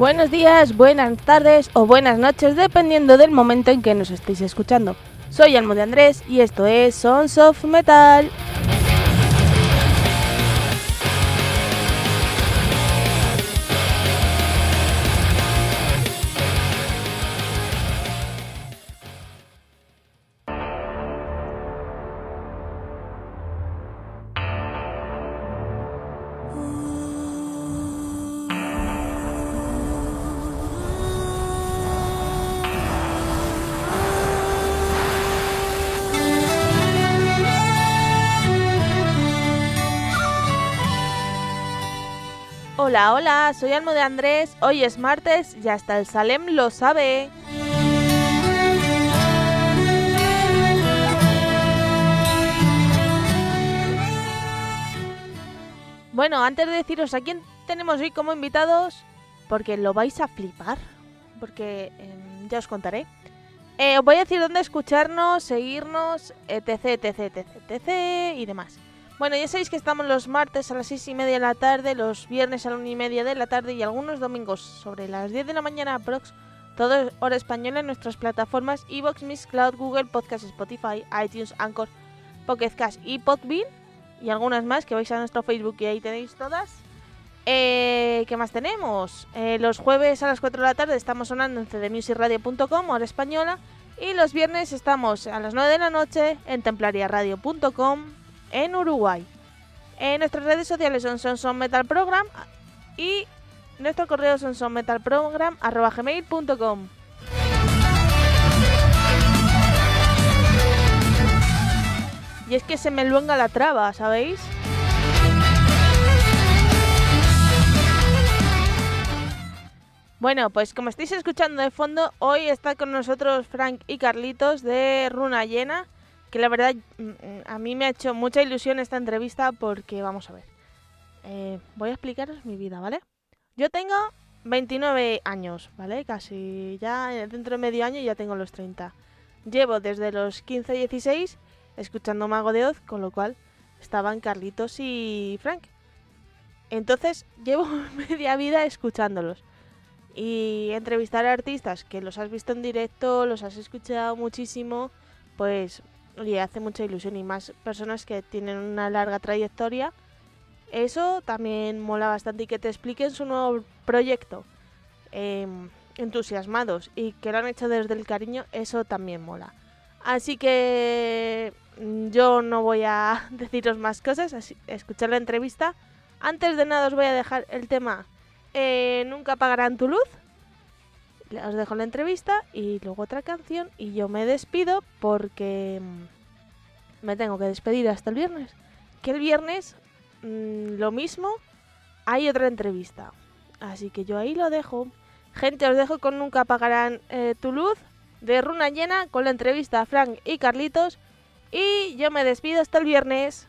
Buenos días, buenas tardes o buenas noches, dependiendo del momento en que nos estéis escuchando. Soy Almo de Andrés y esto es Sons of Metal. Soy Almo de Andrés. Hoy es martes y hasta el Salem lo sabe. Bueno, antes de deciros a quién tenemos hoy como invitados, porque lo vais a flipar, porque em, ya os contaré. Eh, os voy a decir dónde escucharnos, seguirnos, etc, etc, etc, etc y demás. Bueno, ya sabéis que estamos los martes a las 6 y media de la tarde, los viernes a la 1 y media de la tarde y algunos domingos sobre las 10 de la mañana aprox, todo hora española en nuestras plataformas Evox, Miss Cloud, Google Podcast, Spotify, iTunes, Anchor, Pocket Cast y Podbean y algunas más que vais a nuestro Facebook y ahí tenéis todas. Eh, ¿Qué más tenemos? Eh, los jueves a las 4 de la tarde estamos sonando en cdmusicradio.com, hora española. Y los viernes estamos a las 9 de la noche en templariaradio.com en Uruguay. En nuestras redes sociales son Sonson Metal Program y nuestro correo son gmail.com Y es que se me luenga la traba, ¿sabéis? Bueno, pues como estáis escuchando de fondo, hoy está con nosotros Frank y Carlitos de Runa Llena que la verdad mm, mm, a mí me ha hecho mucha ilusión esta entrevista porque, vamos a ver, eh, voy a explicaros mi vida, ¿vale? Yo tengo 29 años, ¿vale? Casi ya dentro de medio año ya tengo los 30. Llevo desde los 15 16 escuchando Mago de Oz, con lo cual estaban Carlitos y Frank. Entonces llevo media vida escuchándolos. Y entrevistar a artistas que los has visto en directo, los has escuchado muchísimo, pues y hace mucha ilusión y más personas que tienen una larga trayectoria. Eso también mola bastante y que te expliquen su nuevo proyecto em, entusiasmados y que lo han hecho desde el cariño, eso también mola. Así que mm, yo no voy a deciros más cosas, así, escuchar la entrevista. Antes de nada os voy a dejar el tema eh, Nunca apagarán tu luz os dejo la entrevista y luego otra canción y yo me despido porque mm, me tengo que despedir hasta el viernes. Que el viernes mm, lo mismo, hay otra entrevista. Así que yo ahí lo dejo. Gente, os dejo con Nunca apagarán eh, tu luz de Runa Llena con la entrevista a Frank y Carlitos. Y yo me despido hasta el viernes.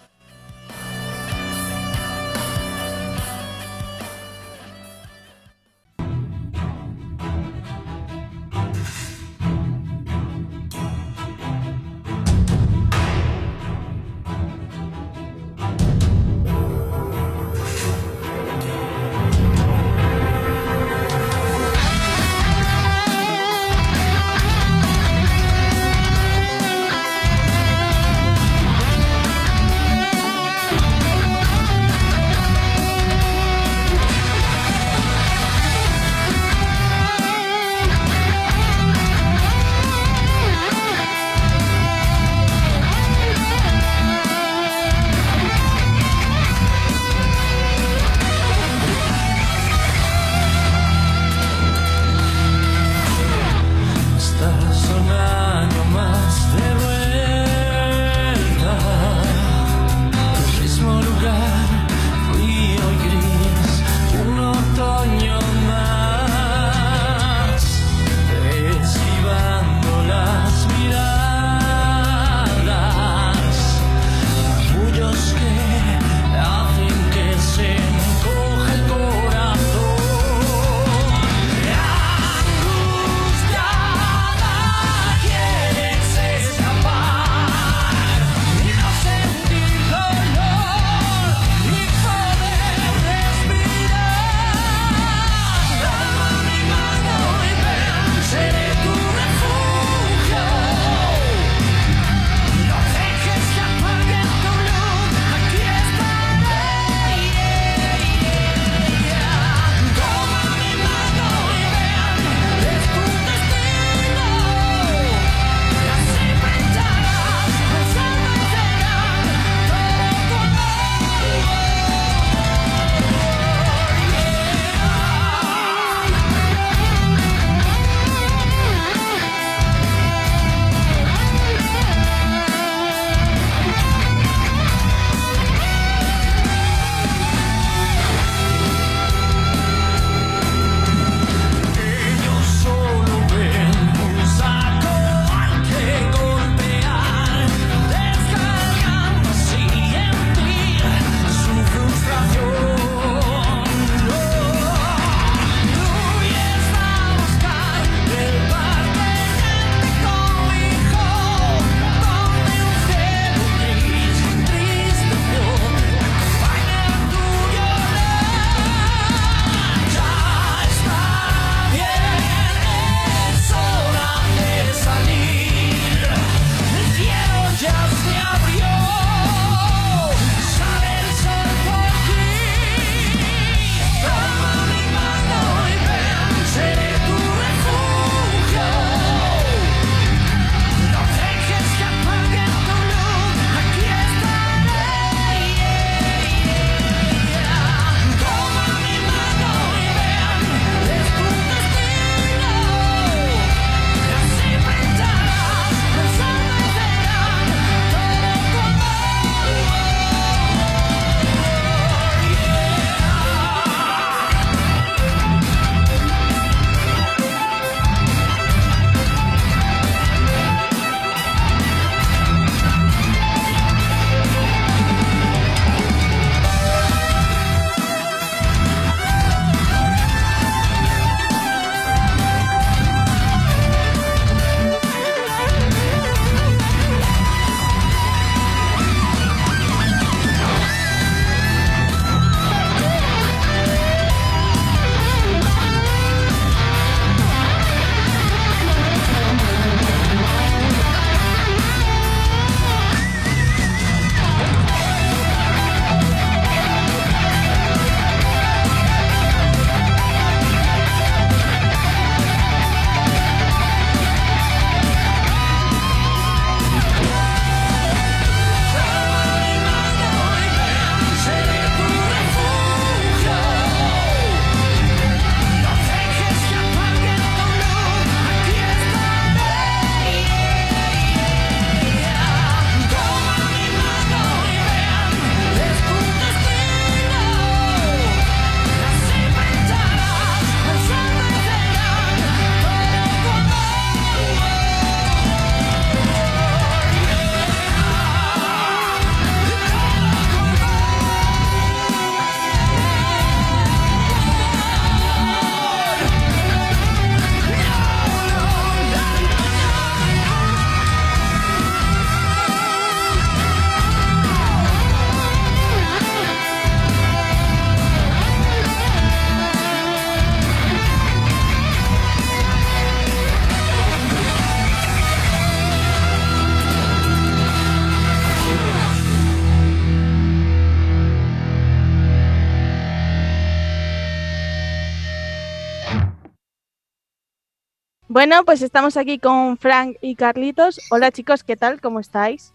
Bueno, pues estamos aquí con Frank y Carlitos. Hola chicos, ¿qué tal? ¿Cómo estáis?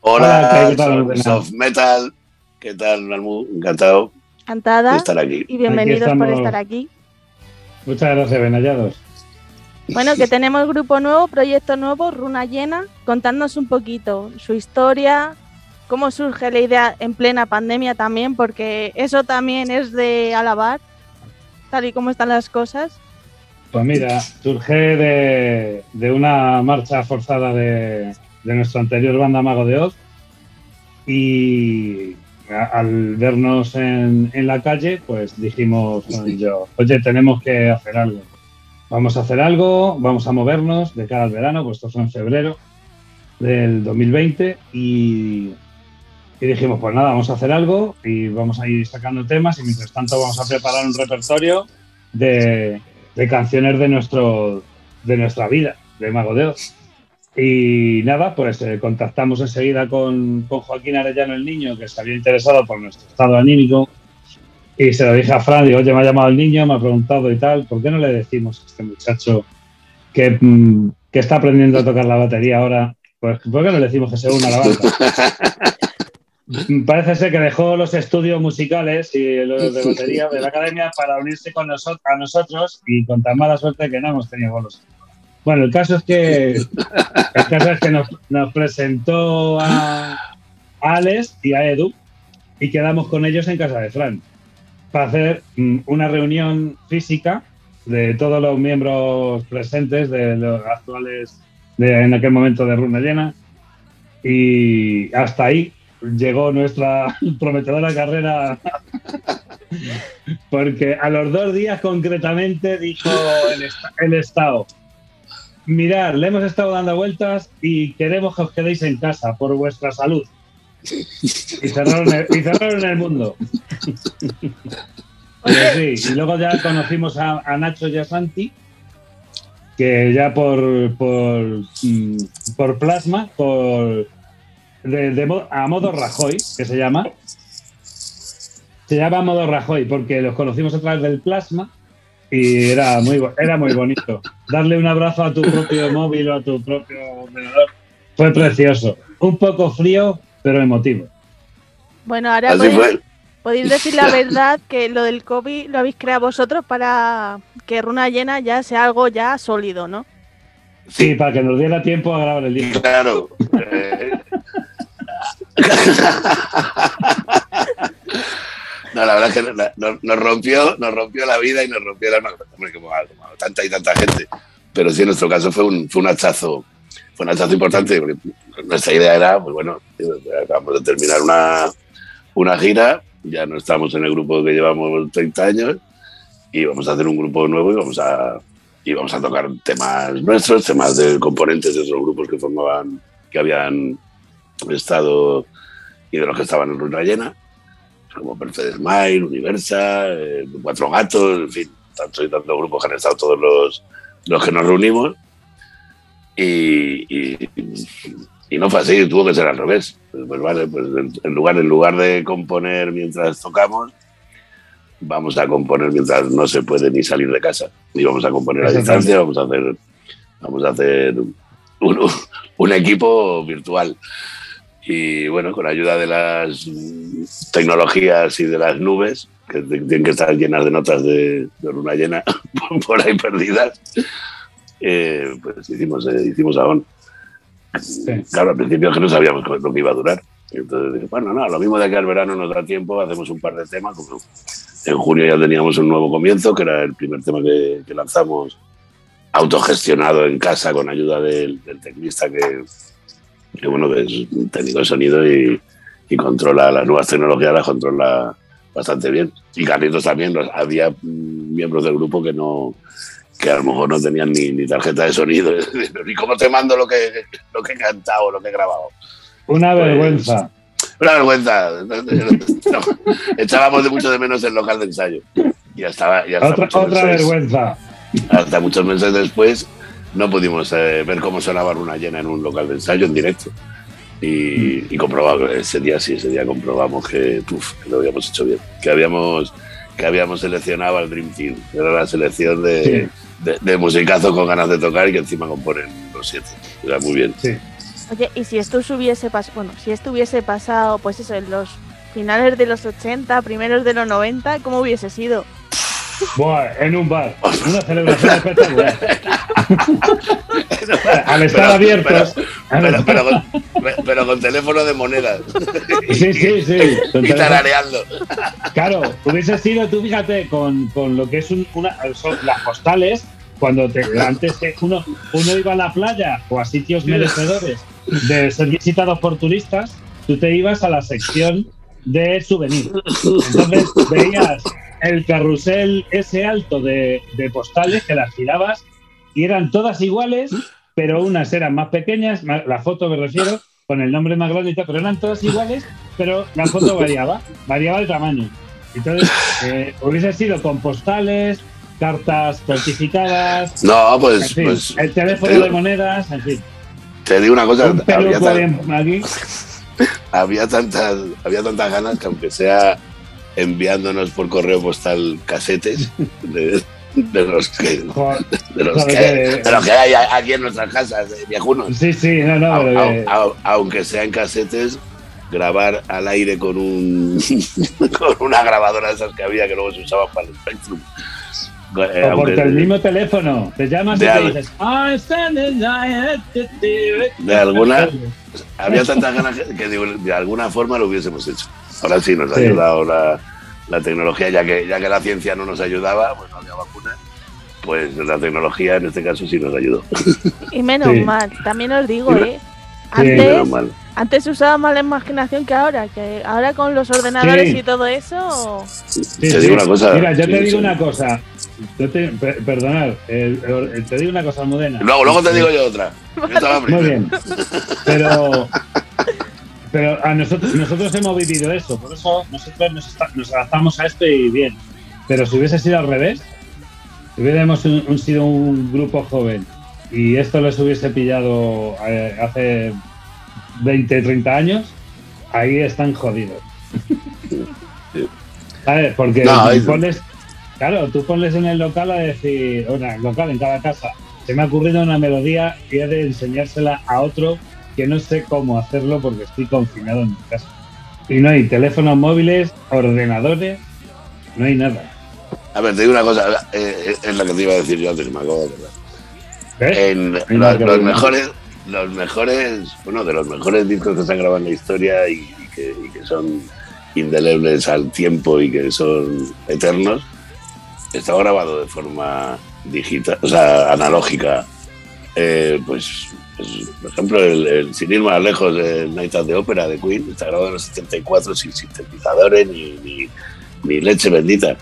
Hola, ¿qué tal? Soft Metal. ¿Qué tal? Encantado Encantada de estar aquí. y bienvenidos por estar aquí. Muchas gracias, Benallados. Bueno, que tenemos grupo nuevo, proyecto nuevo, Runa Llena. Contadnos un poquito su historia, cómo surge la idea en plena pandemia también, porque eso también es de alabar, tal y como están las cosas. Pues mira, surge de, una marcha forzada de, nuestra anterior banda Mago de Oz y al vernos en, la calle, pues dijimos yo, oye, tenemos que hacer algo. Vamos a hacer algo, vamos a movernos de cara al verano, pues esto fue en febrero del 2020 y, y dijimos, pues nada, vamos a hacer algo y vamos a ir sacando temas y mientras tanto vamos a preparar un repertorio de, de canciones de, nuestro, de nuestra vida, de Mago de Oz. Y nada, pues eh, contactamos enseguida con, con, Joaquín Arellano, el niño, que se había interesado por nuestro estado anímico. Y se lo dije a Fran, digo, oye, me ha llamado el niño, me ha preguntado y tal, ¿por qué no le decimos a este muchacho que, mm, que está aprendiendo a tocar la batería ahora? Pues, ¿por qué no le decimos que se una a la banda? Parece ser que dejó los estudios musicales y los de batería de la academia para unirse con nosotros, a nosotros y con tan mala suerte que no hemos tenido bolos. Bueno, el caso es que, el caso es que nos, presentó a, Alex y a Edu y quedamos con ellos en casa de Fran para hacer mm, una reunión física de todos los miembros presentes de los actuales de, en aquel momento de Runa Llena y hasta ahí llegó nuestra prometedora carrera porque a los dos días concretamente dijo el, Estado, mirad, le hemos estado dando vueltas y queremos que os quedéis en casa por vuestra salud. Y cerraron el, mundo. y luego ya conocimos a, Nacho y que ya por, por, mm, por plasma, por a modo Rajoy, que se llama. Se llama modo Rajoy porque los conocimos a través del plasma y era muy, era muy bonito. Darle un abrazo a tu propio móvil o a tu propio ordenador fue precioso. Un poco frío, pero emotivo. Bueno, ahora podéis, decir la verdad que lo del COVID lo habéis creado vosotros para que Runa Llena ya sea algo ya sólido, ¿no? Sí, para que nos diera tiempo a grabar el disco. Claro. No, la verdad es que nos, rompió, nos rompió la vida y nos rompió hombre, como, tanta y tanta gente. Pero sí, en nuestro caso fue un, fue un hachazo, fue un hachazo importante, porque nuestra idea era, pues bueno, acabamos de terminar una, una gira, ya no estamos en el grupo que llevamos 30 años, y vamos a hacer un grupo nuevo y vamos a, y vamos a tocar temas nuestros, temas de componentes de otros grupos que formaban, que habían estado y de los que estaban en Ruina Llena, como Perfect Smile, Universa, eh, Cuatro Gatos, en fin, tantos y tantos grupos que han estado todos los, los que nos reunimos. Y, y, no fue así, tuvo que ser al revés. Pues, vale, pues en, lugar, en lugar de componer mientras tocamos, vamos a componer mientras no se puede ni salir de casa. Y vamos a componer a distancia, vamos a hacer, vamos a hacer un, un equipo virtual y bueno, con ayuda de las tecnologías y de las nubes, que tienen que estar llenas de notas de, luna llena por ahí perdidas, eh, pues hicimos, eh, hicimos Aon. Claro, al principio que no sabíamos lo que iba a durar. Entonces dije, bueno, no, lo mismo de que al verano nos da tiempo, hacemos un par de temas. en junio ya teníamos un nuevo comienzo, que era el primer tema que, lanzamos autogestionado en casa con ayuda del, del teclista que, que bueno, que es técnico de sonido y, controla las nuevas tecnologías, las controla bastante bien. Y Carlitos también, había miembros del grupo que no que a lo mejor no tenían ni, tarjeta de sonido. ¿Y cómo te mando lo que, lo que he cantado, lo que he grabado? Una pues, vergüenza. Una vergüenza. echábamos de mucho de menos el local de ensayo. Y estaba, otra, otra vergüenza. Hasta muchos meses después no pudimos eh, ver cómo sonaba una llena en un local de ensayo en directo. Y, mm. y comprobamos, ese día sí, ese día comprobamos que, lo habíamos hecho bien, que habíamos, que habíamos seleccionado al Dream Team, era la selección de, de, de musicazo con ganas de tocar y que encima componen los siete. Sea, muy bien. Sí. Oye, y si esto hubiese pasado, bueno, si esto hubiese pasado, pues eso, en los finales de los 80, primeros de los 90, ¿cómo hubiese sido? Buah, en un bar. Una celebración espectacular. Al estar Pero- abiertos. Pero, pero, con, pero con teléfono de monedas Sí, sí, sí. Y tarareando. Claro, hubiese sido, tú fíjate, con, con lo que es un- una, son las postales, cuando te, antes que uno, uno iba a la playa o a sitios merecedores de ser visitados por turistas, tú te ibas a la sección de souvenirs. Entonces veías el carrusel ese alto de, de postales que las girabas y eran todas iguales, pero unas eran más pequeñas, más- la foto me refiero, con el nombre más grande y tal, pero eran todas iguales, pero la foto variaba, variaba el tamaño. Entonces, eh, hubiese sido con postales, cartas certificadas, No, pues, fin, pues el teléfono de monedas, en fin. te digo una cosa, Un aquí. había tantas, había tantas ganas que aunque sea enviándonos por correo postal casetes de, de los que de los que, de los que hay aquí en nuestras casas de viejunos. Sí, sí, no, no, que- au- aunque sean casetes, grabar al aire con un con una grabadora de esas que había que luego se usaban para el Spectrum. Eh, o porque el mismo teléfono, te llamas y De te al- dices, "I'm standing there". De alguna- había tantas ganas que, digo, de alguna forma lo hubiésemos hecho. Ahora sí nos ha Sí. ayudado la, la tecnología, ya que, ya que la ciencia no nos ayudaba, pues no había vacuna, pues la tecnología en este caso sí nos ayudó. Y menos Sí. mal, también os digo, Sí. ¿eh? Sí. Antes, Menos mal. antes usaba más la imaginación que ahora, que ahora con los ordenadores Sí. y todo eso... Sí, Te sí. digo una cosa. Mira, yo sí, te digo sí. una cosa. Yo te, per- perdonad, te digo una cosa, Almudena. Luego, luego te digo yo otra. Yo Muy bien. Pero, pero a nosotros, nosotros hemos vivido eso, por eso nosotros nos, está- nos adaptamos a esto y bien. Pero si hubiese sido al revés, si hubiéramos un- un- sido un grupo joven y esto les hubiese pillado eh, hace 20, 30 años, ahí están jodidos. Sí. ¿Sabes? Porque No, pones, claro, tú pones en el local a decir, o en el local, en cada casa, se me ha ocurrido una melodía y he de enseñársela a otro que no sé cómo hacerlo porque estoy confinado en mi casa. Y no hay teléfonos móviles, ordenadores, no hay nada. A ver, te digo una cosa, eh, es lo que te iba a decir yo antes, me acordar. ¿Ves? En los, los bueno. mejores, los mejores, uno de los mejores discos que se han grabado en la historia y, y que, y que son indelebles al tiempo y que son eternos, está grabado de forma digital, o sea, analógica. Eh, pues, pues, por ejemplo, el, el Sin ir más lejos, el Night at the Opera de Queen, está grabado en los 74 sin sintetizadores ni, ni, ni leche bendita.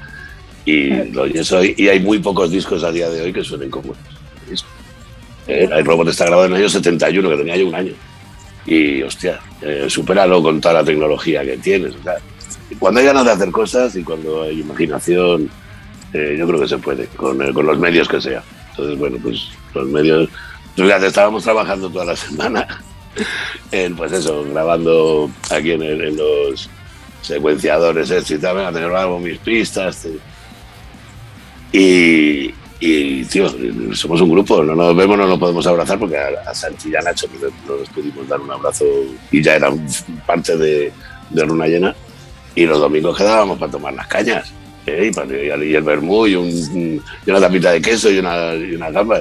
Y, lo- y hay muy pocos discos a día de hoy que suenen como eso. Eh, el robot está grabado en el año 71, que tenía yo un año. Y, hostia, eh, supéralo con toda la tecnología que tienes. o sea, cuando hay ganas de hacer cosas y cuando hay imaginación, eh, yo creo que se puede, con, eh, con los medios que sea. Entonces, bueno, pues los medios. Fíjate, estábamos trabajando toda la semana en, pues eso, grabando aquí en, los secuenciadores, esto y tal, venga, te grabo mis pistas. te- Y, y, tío, somos un grupo, no nos vemos, no nos podemos abrazar porque a, a y a Nacho no, no pudimos dar un abrazo y ya eran parte de, de Luna Llena. Y los domingos quedábamos para tomar las cañas. ¿Eh? Y, el vermú y, un- una tapita de queso y una, y una gamba.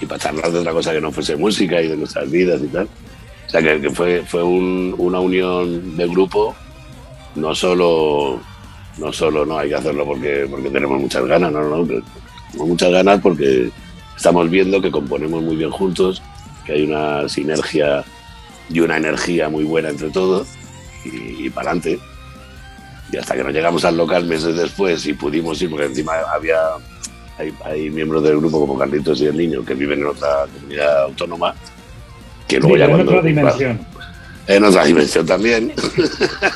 Y para charlar de otra cosa que no fuese música y de nuestras vidas y tal. O sea que, fue, fue un- una unión de grupo, no solo, no solo no hay que hacerlo porque, porque tenemos muchas ganas, no, no, tenemos muchas ganas porque estamos viendo que componemos muy bien juntos, que hay una sinergia y una energía muy buena entre todos y para adelante. Y hasta que nos llegamos al local meses después y pudimos ir, porque encima había hay, hay miembros del grupo como Carlitos y el Niño que viven en otra comunidad autónoma, que Sí, luego ya pero en cuando- otra dimensión. en otra dimensión también.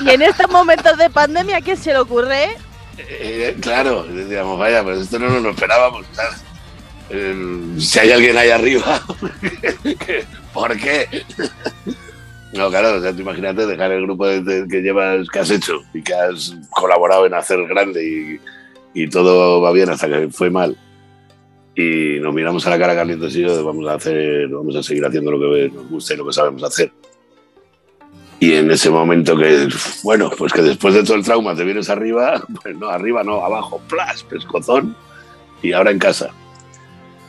Y en estos momentos de pandemia, ¿qué se le ocurre? Eh, claro, decíamos, vaya, pues esto no nos lo esperábamos. ¿sabes? Eh, si hay alguien ahí arriba, ¿qué- ¿por qué? No, claro, o sea, tú imagínate dejar el grupo de- de- que llevas, que has hecho y que has colaborado en hacer grande y, y todo va bien hasta que fue mal. y nos miramos a la cara Carlitos y yo, vamos a hacer, vamos a seguir haciendo lo que nos gusta y lo que sabemos hacer. Y en ese momento que, bueno, pues que después de todo el trauma te vienes arriba, pues no, arriba no, abajo, plas, pescozón, y ahora en casa.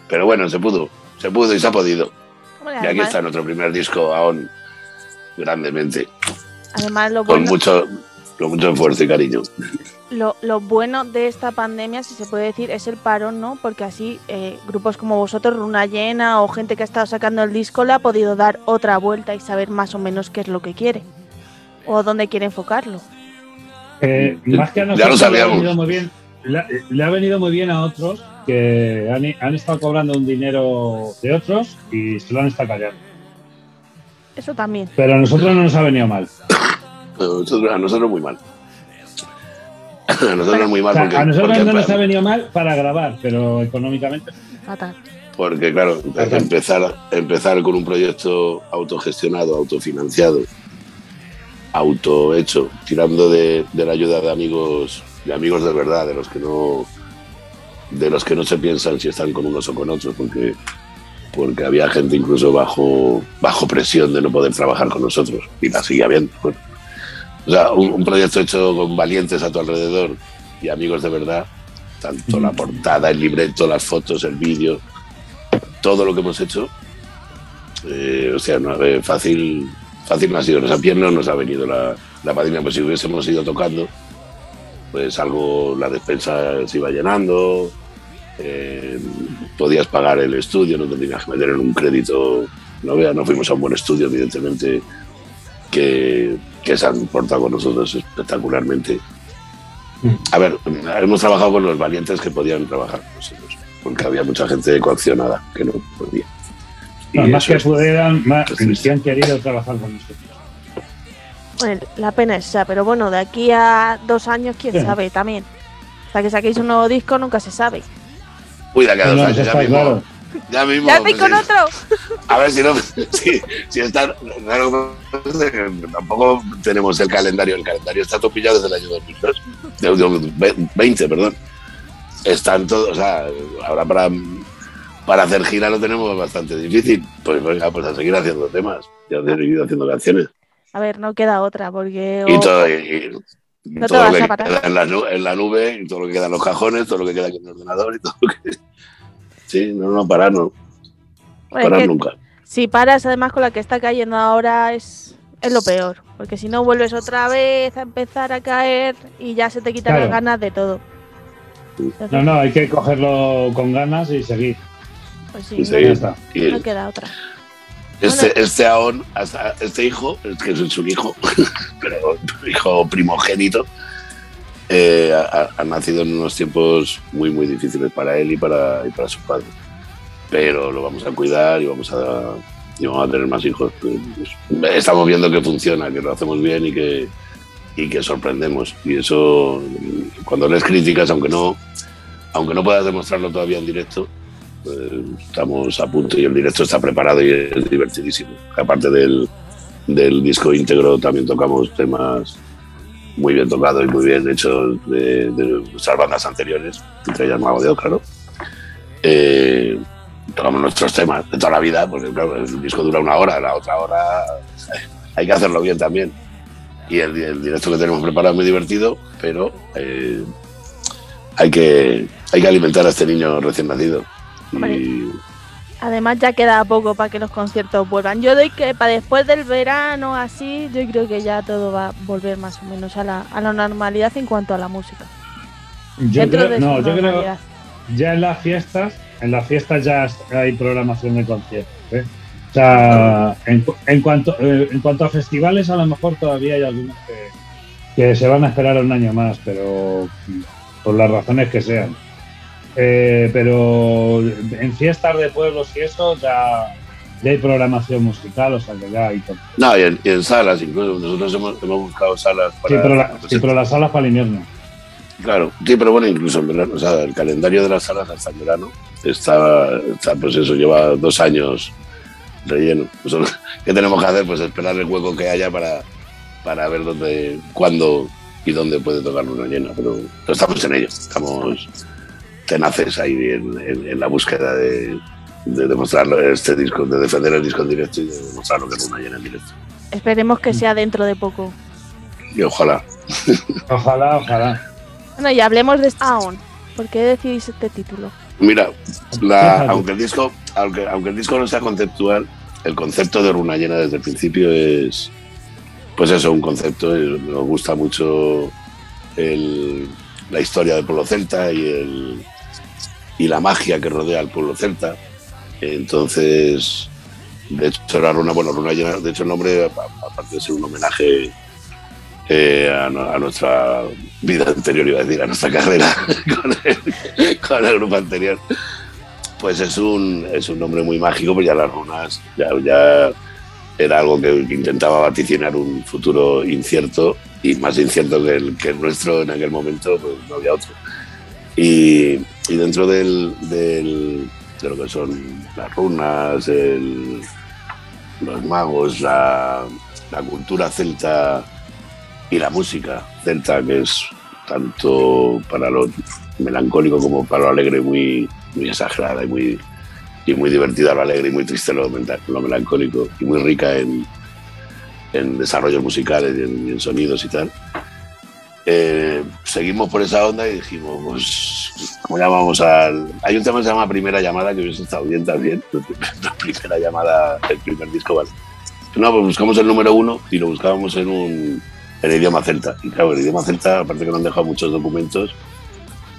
Pero bueno, se pudo, se pudo y se ha podido. Y aquí además, está nuestro primer disco, aún grandemente, además lo con bueno, mucho, con mucho esfuerzo y cariño. lo, lo bueno de esta pandemia, si se puede decir, es el parón, ¿no? Porque así eh, grupos como vosotros, Runa Llena o gente que ha estado sacando el disco, le ha podido dar otra vuelta y saber más o menos qué es lo que quiere o dónde quiere enfocarlo. Eh, más que a Ya lo nosotros, le ha venido muy bien, le, le ha venido muy bien a otros que han, han estado cobrando un dinero de otros y se lo han estado callando. Eso también. Pero a nosotros no nos ha venido mal. A nosotros, a nosotros muy mal. A nosotros muy O mal sea, porque, a nosotros porque, no nos ha venido mal para grabar, pero económicamente. Fatal. porque, claro, empezar, empezar con un proyecto autogestionado, autofinanciado, autohecho, tirando de, de la ayuda de amigos, de amigos de verdad, de los que no de los que no se piensan si están con unos o con otros, porque porque había gente incluso bajo bajo presión de no poder trabajar con nosotros y la sigue habiendo. Bueno, o sea, un, un proyecto hecho con valientes a tu alrededor y amigos de verdad, tanto la portada, el libreto, las fotos, el vídeo, todo lo que hemos hecho, eh, o sea, no, eh, fácil, fácil no ha sido. Nos ha pierna nos ha venido la, la pandemia, pues si hubiésemos ido tocando, pues algo, la despensa se iba llenando, eh, podías pagar el estudio, no te tenías que meter en un crédito, no vea, no fuimos a un buen estudio, evidentemente, que, que se han portado con nosotros espectacularmente. A ver, hemos trabajado con los valientes que podían trabajar con nosotros, porque había mucha gente coaccionada que no podía. Y No, más que es- pudieran, más que han querido trabajar con nosotros. Bueno, la pena es esa, pero bueno, de aquí a dos años, quién Sí. sabe también. Hasta que saquéis un nuevo disco, nunca se sabe. Cuida que a dos No, años, ya mismo, claro. ya mismo. ¡Ya estoy pues, con otro! A ver si no, si, si está, claro, tampoco tenemos el calendario, el calendario está topillado desde el año 2002, de- de- 20, perdón. Están todos, o sea, ahora para, para hacer gira lo tenemos bastante difícil, pues venga, pues a seguir haciendo temas, y a seguir haciendo canciones. A ver, no queda otra, porque. Y todo, y- y No te todo vas lo a que parar. queda en la, nu- en la nube, y todo lo que queda en los cajones, todo lo que queda aquí en el ordenador y todo lo que... Sí, no, no, parar no, Bueno, es parar que nunca. si paras, además, con la que está cayendo ahora, es, es lo peor. Porque si no, vuelves otra vez a empezar a caer y ya se te quitan Claro. las ganas de todo. Entonces, No, no, hay que cogerlo con ganas y seguir. Pues sí, Y no, seguir. Ya está. Y no queda otra. Este, este hasta este hijo, que es un hijo, pero hijo primogénito, eh, ha, ha nacido en unos tiempos muy, muy difíciles para él y para, y para su padre. Pero lo vamos a cuidar y vamos a, y vamos a tener más hijos. Estamos viendo que funciona, que lo hacemos bien y que, y que sorprendemos. Y eso, cuando lees críticas, aunque no, aunque no puedas demostrarlo todavía en directo, estamos a punto y el directo está preparado y es divertidísimo. Aparte del, del disco íntegro, también tocamos temas muy bien tocados y muy bien hechos de, de nuestras bandas anteriores, entre ellas Mago de Oz, claro. Eh, tocamos nuestros temas de toda la vida, porque claro, el disco dura una hora, la otra hora hay que hacerlo bien también. Y el, el directo que tenemos preparado es muy divertido, pero eh, hay, que, hay que alimentar a este niño recién nacido. Y, Además, ya queda poco para que los conciertos vuelvan. Yo doy que para después del verano, así, yo creo que ya todo va a volver más o menos a la, a la normalidad en cuanto a la música. Yo Dentro creo, no, yo creo ya en las fiestas, en las fiestas ya hay programación de conciertos. ¿eh? O sea, en, en cuanto, eh, en cuanto a festivales, a lo mejor todavía hay algunos que, que se van a esperar un año más, pero por las razones que sean. Eh, pero en fiestas de pueblos y eso ya, ya hay programación musical, o sea que ya hay todo. no, y en, y en salas, incluso nosotros hemos, hemos buscado salas Sí, para. pero, la- sí, pero las salas para el invierno. Claro, sí, pero bueno, incluso en verano, o sea, el calendario de las salas hasta el verano está, está, pues eso, lleva dos años relleno. ¿Qué tenemos que hacer? Pues esperar el hueco que haya para, para ver dónde, cuándo y dónde puede tocar una llena. Pero estamos en ello. Estamos, tenaces ahí en, la búsqueda de, de demostrar este disco, de defender el disco en directo y de demostrar lo que es una llena en directo. Esperemos que sea dentro de poco. Y ojalá. Ojalá, ojalá. Bueno, y hablemos de Aon. ¿Por qué decidís este título? Mira, aunque, el disco, aunque, aunque el disco no sea conceptual, el concepto de Runa Llena desde el principio es, pues eso, un concepto. Nos gusta mucho la historia del pueblo celta y, el, y la magia que rodea al pueblo celta. Entonces, de hecho, era Runa, bueno, Runa Llena, de hecho, el nombre, aparte de ser un homenaje eh, a, nuestra vida anterior, iba a decir, a nuestra carrera con el, grupo anterior, pues es un, es un nombre muy mágico, pues ya las runas ya, ya era algo que, intentaba vaticinar un futuro incierto y más incierto que el, que el nuestro en aquel momento, pues no había otro. Y, dentro del, de lo que son las runas, el, los magos, la, la cultura celta y la música celta, que es tanto para lo melancólico como para lo alegre, muy, muy exagerada y muy, y muy divertida lo alegre y muy triste lo, lo melancólico y muy rica en, en desarrollos musicales y en, sonidos y tal. Eh, seguimos por esa onda y dijimos, pues, ¿cómo llamamos al...? Hay un tema que se llama Primera Llamada, que hubiese estado bien también, la primera llamada, el primer disco, vale. No, pues buscamos el número uno y lo buscábamos en un, en idioma celta. Y claro, el idioma celta, aparte que no han dejado muchos documentos,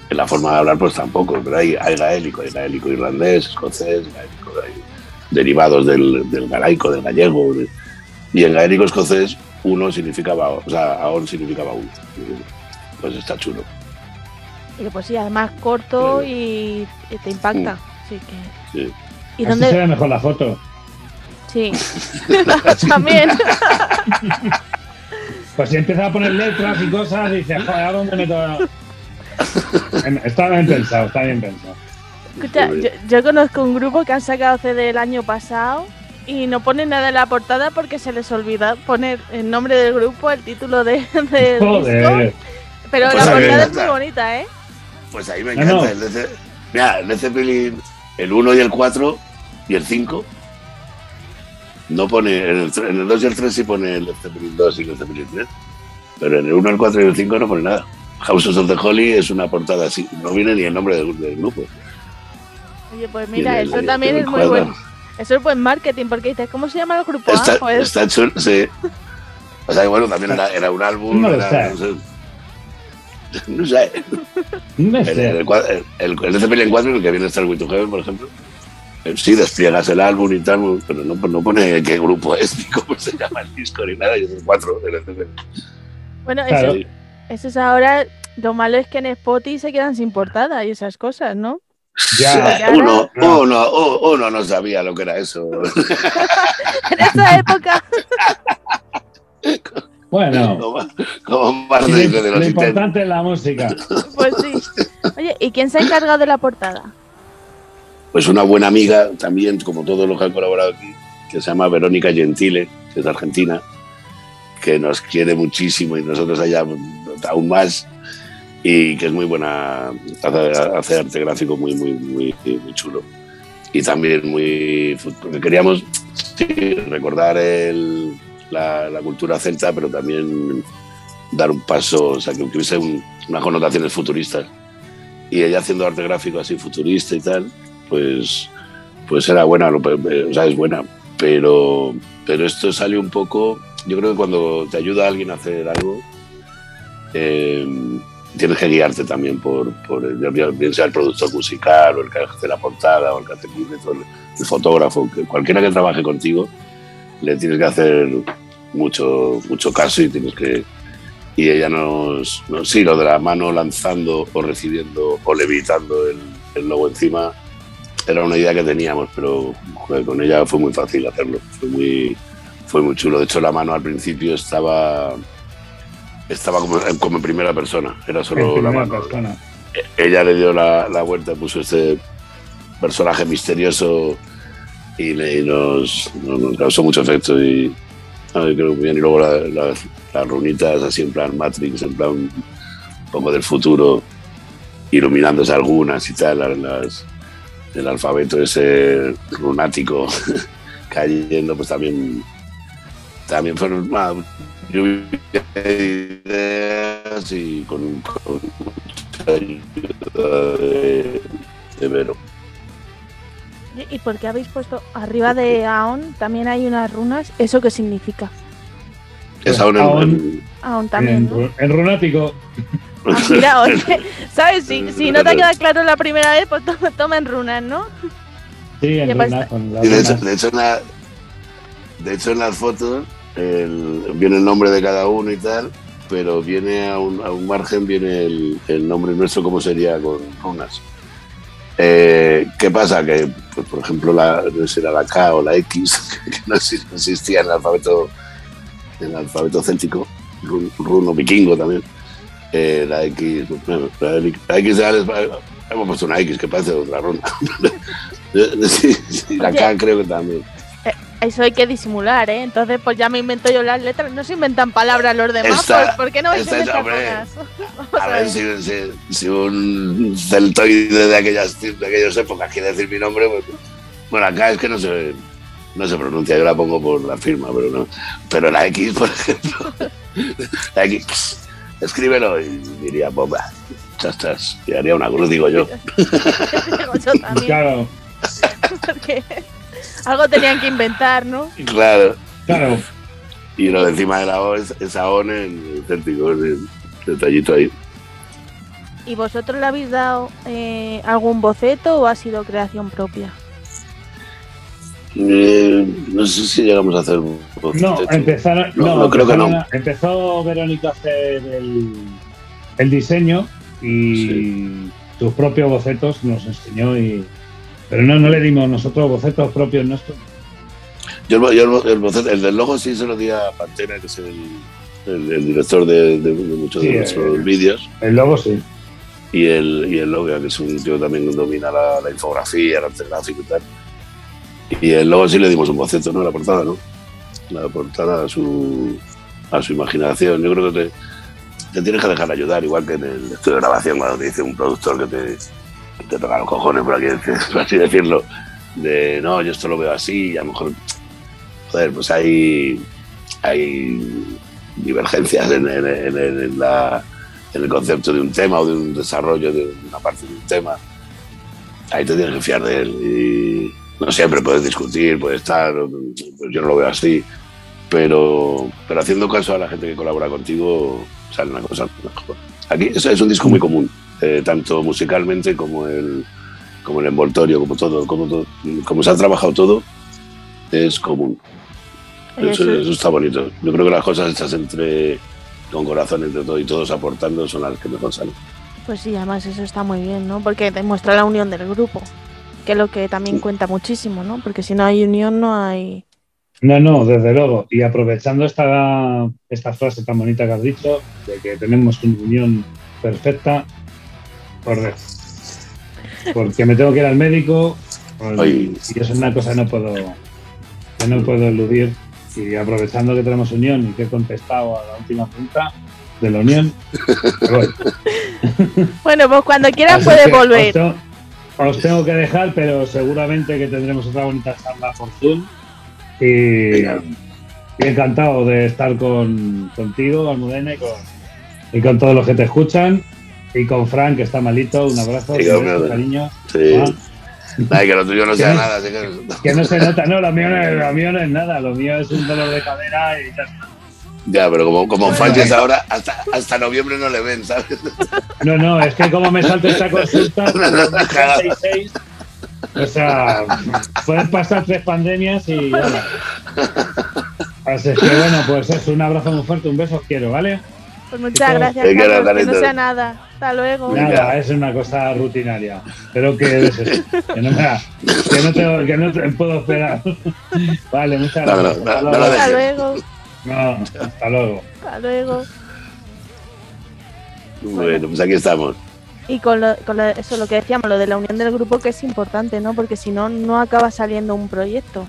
en la forma de hablar pues tampoco, pero hay, hay gaélico, hay gaélico irlandés, escocés, gaélico, derivados del, del, galaico, del gallego. y en gaélico escocés uno significaba, o sea, aón significaba uno. Pues está chulo. Y pues sí, además corto y, te impacta. Sí. que... sí. ¿Y dónde se ve mejor la foto? Sí, también. Pues si empieza a poner letras y cosas, dice, joder, ¿a dónde meto? está bien pensado, está bien pensado. Escucha, yo, conozco un grupo que han sacado CD el año pasado y no ponen nada en la portada porque se les olvida poner el nombre del grupo, el título de, del disco. Pero pues la portada es muy bonita, ¿eh? Pues ahí me encanta. El mira, el Zeppelin, el 1 y el 4 y el 5 no pone, en el, en el 2 y el 3 sí pone el Zeppelin 2 y el Zeppelin 3, pero en el 1, el 4 y el 5 no pone nada. House of the Holy es una portada así, no viene ni el nombre del, grupo. Oye, pues mira, eso también es muy bueno. Eso es buen marketing, porque dices, ¿cómo se llama el grupo? Está, ah, pues... está chulo, sí. O sea, bueno, también era, era un álbum. No, era, no, sé. no sé. No sé. El, el, el, el, Zeppelin 4, el que viene a estar With to Heaven, por ejemplo. Eh, sí, despliegas el álbum y tal, pero no, no pone qué grupo es ni cómo se llama el disco ni nada. Yo soy cuatro del Zeppelin. Bueno, eso, eso es ahora. Lo malo es que en Spotify se quedan sin portada y esas cosas, ¿no? Ya. Uno, no. Uno, uno, no sabía lo que era eso. en esa época. Bueno, como, como más de, de los lo importante es la música. Pues sí. Oye, ¿y quién se ha encargado de la portada? Pues una buena amiga también, como todos los que han colaborado aquí, que se llama Verónica Gentile, que es argentina, que nos quiere muchísimo y nosotros allá aún más y que es muy buena, hace, arte gráfico muy, muy, muy, muy chulo. Y también muy... Porque queríamos recordar el, la, cultura celta, pero también dar un paso, o sea, que hubiese unas connotaciones futuristas. Y ella haciendo arte gráfico así futurista y tal, pues, pues era buena, o sea, es buena. Pero, pero esto sale un poco, yo creo que cuando te ayuda alguien a hacer algo, eh, tienes que guiarte también por, por bien el productor musical o el que hace la portada o el que hace el, el fotógrafo, que cualquiera que trabaje contigo, le tienes que hacer mucho, mucho caso y tienes que... Y ella nos, Sí, lo de la mano lanzando o recibiendo o levitando el, el logo encima era una idea que teníamos, pero con ella fue muy fácil hacerlo. Fue muy, fue muy chulo. De hecho, la mano al principio estaba estaba como, como en primera persona, era solo la mano. Persona. Ella le dio la, la, vuelta, puso este personaje misterioso y, le, nos, nos, causó mucho efecto. Y creo muy bien. Y luego las runitas así en plan Matrix, en plan un poco del futuro. iluminándose algunas y tal, las, el alfabeto ese lunático cayendo, pues también, también fueron bueno, ideas y con, con mucha ayuda de, de Vero. ¿Y por qué habéis puesto arriba de Aon también hay unas runas? ¿Eso qué significa? Es aún Aún- en, Aon también. En, ¿no? ru- en runático, Ah, mira, oye, ¿sabes? Si, si no te ha quedado claro la primera vez, pues toma, toma en runas, ¿no? sí, en runas, con las Y de hecho, runas. de hecho en la- de hecho, en las fotos el- viene el nombre de cada uno y tal, pero viene a un, a un margen, viene el, el nombre nuestro, como sería con runas. Eh, ¿Qué pasa? Que, pues, por ejemplo, la, no era la K o la X, que no exi- no existía en el alfabeto, en el alfabeto céltico, run- runo vikingo también. Eh, la X, bueno, la, la X hemos puesto una X que parece otra runa. Sí, sí, la K creo que también. Eso hay que disimular, ¿eh? Entonces, pues ya me invento yo las letras. No se inventan palabras los demás, Esta- pues ¿por qué no vais a inventar ver si, si- si un celtoide de aquellas, de aquellas épocas quiere decir mi nombre, pues, bueno, acá es que no se, no se pronuncia, yo la pongo por la firma, pero no. Pero la X, por ejemplo, la X, escríbelo y diría, bomba, chastas, y haría una cruz, digo yo. Digo yo también, Claro, porque algo tenían que inventar, ¿no? Claro. claro. Y lo de encima de la O es, es AON en céltico, es el detallito ahí. ¿Y vosotros le habéis dado eh, algún boceto o ha sido creación propia? Eh, no sé si llegamos a hacer un No, boceto. empezaron, No, no, no, creo que no. Empezó Verónica a hacer el, el diseño y sus propios bocetos nos enseñó y pero no, no le dimos nosotros bocetos propios nuestros. Yo, yo el, bo- el boceto- el del logo sí se lo di a Pantera, que es el, el- el director de, de- de muchos Sí, de eh, nuestros vídeos. El logo sí. Y el, y el logo, que es un tío que también domina la, la infografía, el arte gráfico y tal. Y el logo sí le dimos un boceto, ¿no? La portada, ¿no? La portada a su, a su imaginación. Yo creo que te, te tienes que dejar ayudar, igual que en el estudio de grabación, cuando te dice un productor que te, que te toca los cojones, por, aquí, por así decirlo, de no, yo esto lo veo así, y a lo mejor, joder, pues hay, hay divergencias en, en- en- en la, el concepto de un tema o de un desarrollo de una parte de un tema. Ahí te tienes que fiar de él. Y no siempre puedes discutir, puedes estar, pues yo no lo veo así, pero, pero haciendo caso a la gente que colabora contigo, sale una cosa mejor. Aquí eso es un disco muy común, eh, tanto musicalmente como el, como el envoltorio, como todo, como todo, como se ha trabajado todo, es común. Eso, eso- eso está bonito. Yo creo que las cosas hechas entre con corazón entre todo y todos aportando son las que mejor salen. Pues sí, además eso está muy bien, ¿no? Porque demuestra la unión del grupo, que es lo que también cuenta muchísimo, ¿no? Porque si no hay unión no hay... No, no, desde luego. Y aprovechando esta, esta frase tan bonita que has dicho, de que tenemos una unión perfecta, Porque me tengo que ir al médico y eso es una cosa que no puedo, que no puedo eludir. Y aprovechando que tenemos unión y que he contestado a la última pregunta de la unión, me voy. Bueno, pues cuando quieras puedes Os volver. tengo, os tengo que dejar, pero seguramente que tendremos otra bonita charla por Zoom. Y, y encantado de estar con, contigo, Almudena, y con, y con todos los que te escuchan. Y con Frank, que está malito. Un abrazo, Sí, un cariño. Sí. Ay, que lo tuyo no sea nada. así que- que no se nota, no, lo mío no, es, lo mío no es nada. Lo mío es un dolor de cadera y está. Ya, pero como, como falles ahora, hasta, hasta noviembre no le ven, ¿sabes? No, no, es que como me salto esta consulta, No, no, no, 36, o sea, pueden pasar tres pandemias y ya. Así es que bueno, pues eso, un abrazo muy fuerte, un beso, os quiero, ¿vale? Pues muchas gracias, venga, Carlos, que no sea nada. Hasta luego. Nada, es una cosa rutinaria. Pero que es eso, que no, me da- que no, tengo- que no te puedo esperar. Vale, muchas No, gracias. no, Hasta no luego. No, hasta luego. Hasta luego. Bueno, pues aquí estamos. Y con, lo, con lo- eso, lo que decíamos, lo de la unión del grupo, que es importante, ¿no? Porque si no, no acaba saliendo un proyecto.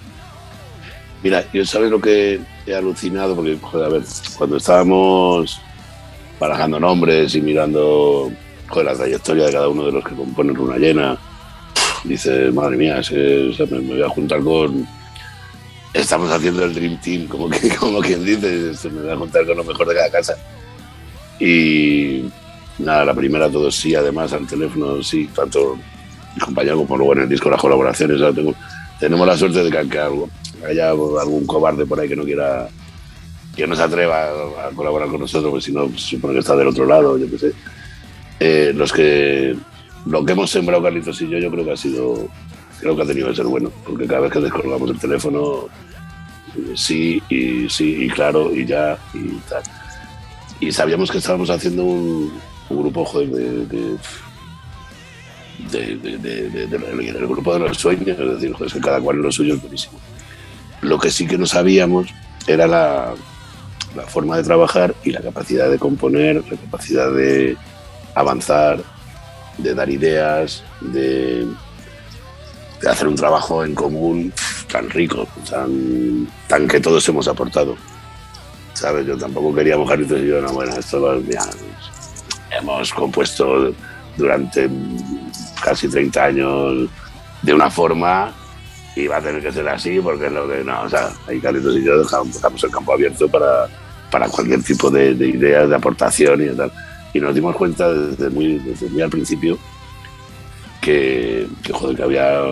Mira, yo sabes lo que he alucinado, porque, joder, a ver, cuando estábamos barajando nombres y mirando joder, la trayectoria de cada uno de los que componen Runa Llena, dice, madre mía, me, voy a juntar con... Estamos haciendo el Dream Team, como, que, como quien dice, se me voy a juntar con lo mejor de cada casa. Y nada, la primera todo sí, además al teléfono sí, tanto mi compañero como luego en el disco las colaboraciones. tenemos la suerte de que, haya algún cobarde por ahí que no quiera, que no se atreva a, colaborar con nosotros, pues si no, pues, supone que está del otro lado, yo qué sé. Eh, los que lo que hemos sembrado Carlitos y yo, yo creo que ha sido, creo que ha tenido que ser bueno, porque cada vez que descolgamos el teléfono, sí y sí y claro y ya y tal. Y sabíamos que estábamos haciendo un, grupo joder, de, de del grupo de los sueños, es decir, joder, que cada cual en lo suyo es buenísimo. Lo que sí que no sabíamos era la, la forma de trabajar y la capacidad de componer, la capacidad de avanzar, de dar ideas, de, hacer un trabajo en común tan rico, tan, que todos hemos aportado. ¿Sabes? Yo tampoco quería mojar y yo, no, bueno, esto hemos compuesto durante casi 30 años de una forma y va a tener que ser así porque es lo que no, o sea, ahí Carlitos y yo dejamos, el campo abierto para, para cualquier tipo de, de de aportación y tal y nos dimos cuenta desde muy, desde muy al principio que, que, joder, que había,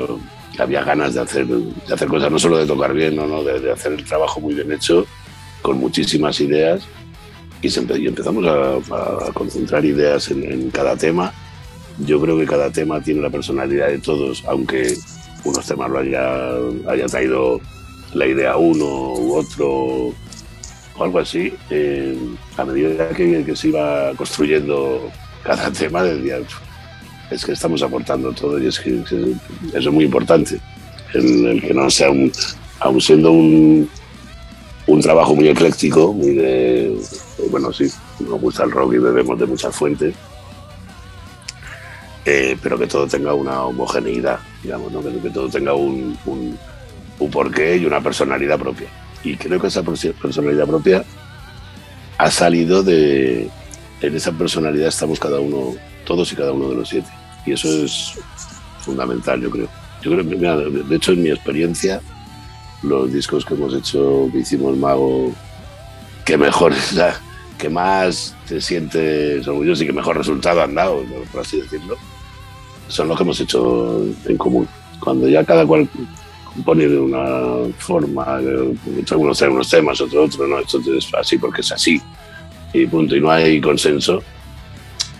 había ganas de hacer, de hacer cosas, no solo de tocar bien, no, no, de, hacer el trabajo muy bien hecho, con muchísimas ideas. Y, se empezamos a, concentrar ideas en, cada tema. Yo creo que cada tema tiene la personalidad de todos, aunque unos temas lo haya, haya traído la idea uno u otro o algo así, eh, a medida que, se iba construyendo cada tema, decía, es que estamos aportando todo y es que, eso es muy importante, el, que no sea un, aún siendo un, un trabajo muy ecléctico, muy de, bueno, sí, nos gusta el rock y bebemos de muchas fuentes, eh, pero que todo tenga una homogeneidad, digamos, ¿no? que, todo tenga un, un, un porqué y una personalidad propia y creo que esa personalidad propia ha salido de. En esa personalidad estamos cada uno, todos y cada uno de los siete. Y eso es fundamental, yo creo. Yo creo de hecho, en mi experiencia, los discos que hemos hecho, que hicimos Mago, que mejor, que más te sientes orgulloso y que mejor resultado han dado, por así decirlo, son los que hemos hecho en común. Cuando ya cada cual poner de una forma, algunos unos temas, otro otro, no, esto es así porque es así, y punto, y no hay consenso,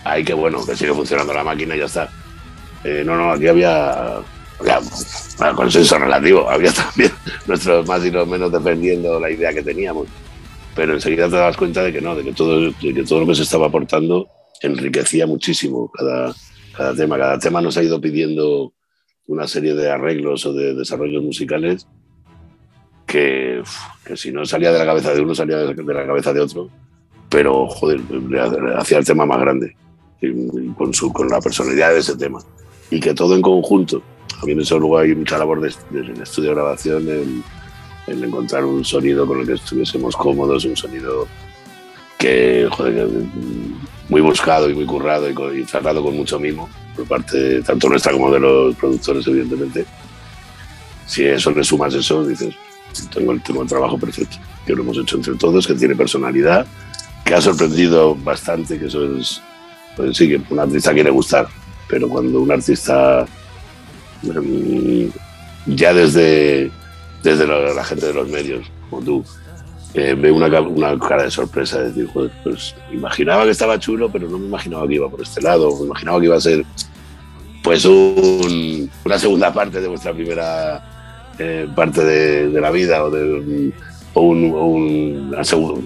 hay que bueno, que sigue funcionando la máquina y ya está. Eh, no, no, aquí había, había consenso relativo, había también nuestros más y los menos defendiendo la idea que teníamos, pero enseguida te das cuenta de que no, de que todo, de que todo lo que se estaba aportando enriquecía muchísimo cada, cada tema, cada tema nos ha ido pidiendo una serie de arreglos o de desarrollos musicales que, que, si no salía de la cabeza de uno, salía de la cabeza de otro, pero joder, hacía el tema más grande con, su, con la personalidad de ese tema. Y que todo en conjunto, a mí en eso luego hay mucha labor de, estudio de grabación, en, en, encontrar un sonido con el que estuviésemos cómodos, un sonido que, joder, muy buscado y muy currado y, y tratado con mucho mimo por parte tanto nuestra como de los productores, evidentemente. Si eso le sumas eso, dices, tengo el, tengo el trabajo perfecto, que lo hemos hecho entre todos, que tiene personalidad, que ha sorprendido bastante, que eso es, pues sí, que un artista quiere gustar, pero cuando un artista mm, ya desde, desde la, gente de los medios, como tú, eh, ve una, una, cara de sorpresa, de decir, pues imaginaba que estaba chulo, pero no me imaginaba que iba por este lado, me imaginaba que iba a ser pues una segunda parte de vuestra primera eh, parte de, la vida o de un,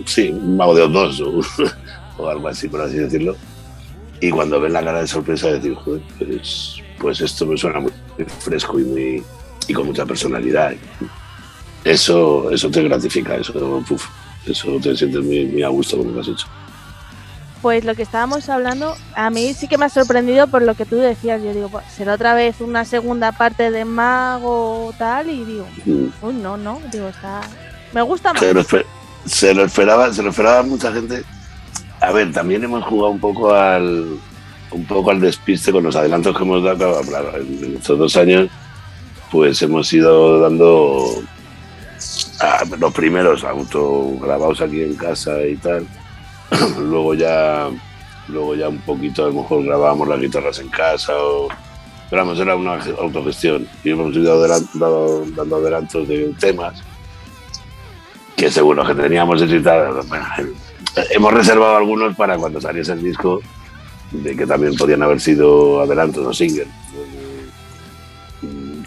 sí, un mago de dos o, algo así, por así decirlo. Y cuando ven la cara de sorpresa, decir, joder, pues, pues esto me suena muy fresco y, muy, y con mucha personalidad. Eso, eso te gratifica, eso, eso te sientes muy, muy a gusto con lo que has hecho. Pues lo que estábamos hablando, a mí sí que me ha sorprendido por lo que tú decías. Yo digo, será otra vez una segunda parte de Mago tal, y digo, mm. uy, no, no, digo, está. Me gusta más. Se lo, esperaba, se lo esperaba mucha gente. A ver, también hemos jugado un poco al, un poco al despiste con los adelantos que hemos dado en estos dos años, pues hemos ido dando los primeros autograbados aquí en casa y tal. luego ya luego ya un poquito a lo mejor grabábamos las guitarras en casa o pero vamos, era una autogestión. Y hemos ido dando adelantos de temas que según lo que teníamos necesitado, hemos reservado algunos para cuando saliese el disco, de que también podían haber sido adelantos o singles.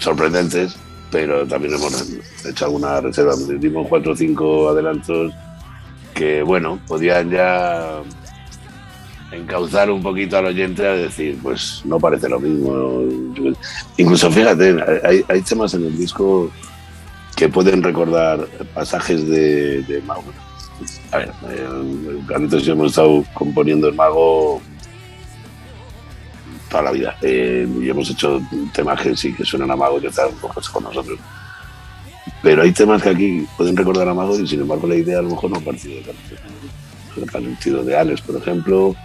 Sorprendentes, pero también hemos hecho alguna reserva. Dimos cuatro o cinco adelantos que, bueno, podían ya encauzar un poquito al oyente a decir, pues no parece lo mismo. Incluso fíjate, hay, hay temas en el disco que pueden recordar pasajes de, Mago. A ver, antes hemos estado componiendo el Mago toda la vida eh, y hemos hecho temas que sí que suenan a Mago y están con nosotros. Pero hay temas que aquí pueden recordar a Mago y sin embargo la idea a lo mejor no ha partido de El partido de Alex, por ejemplo,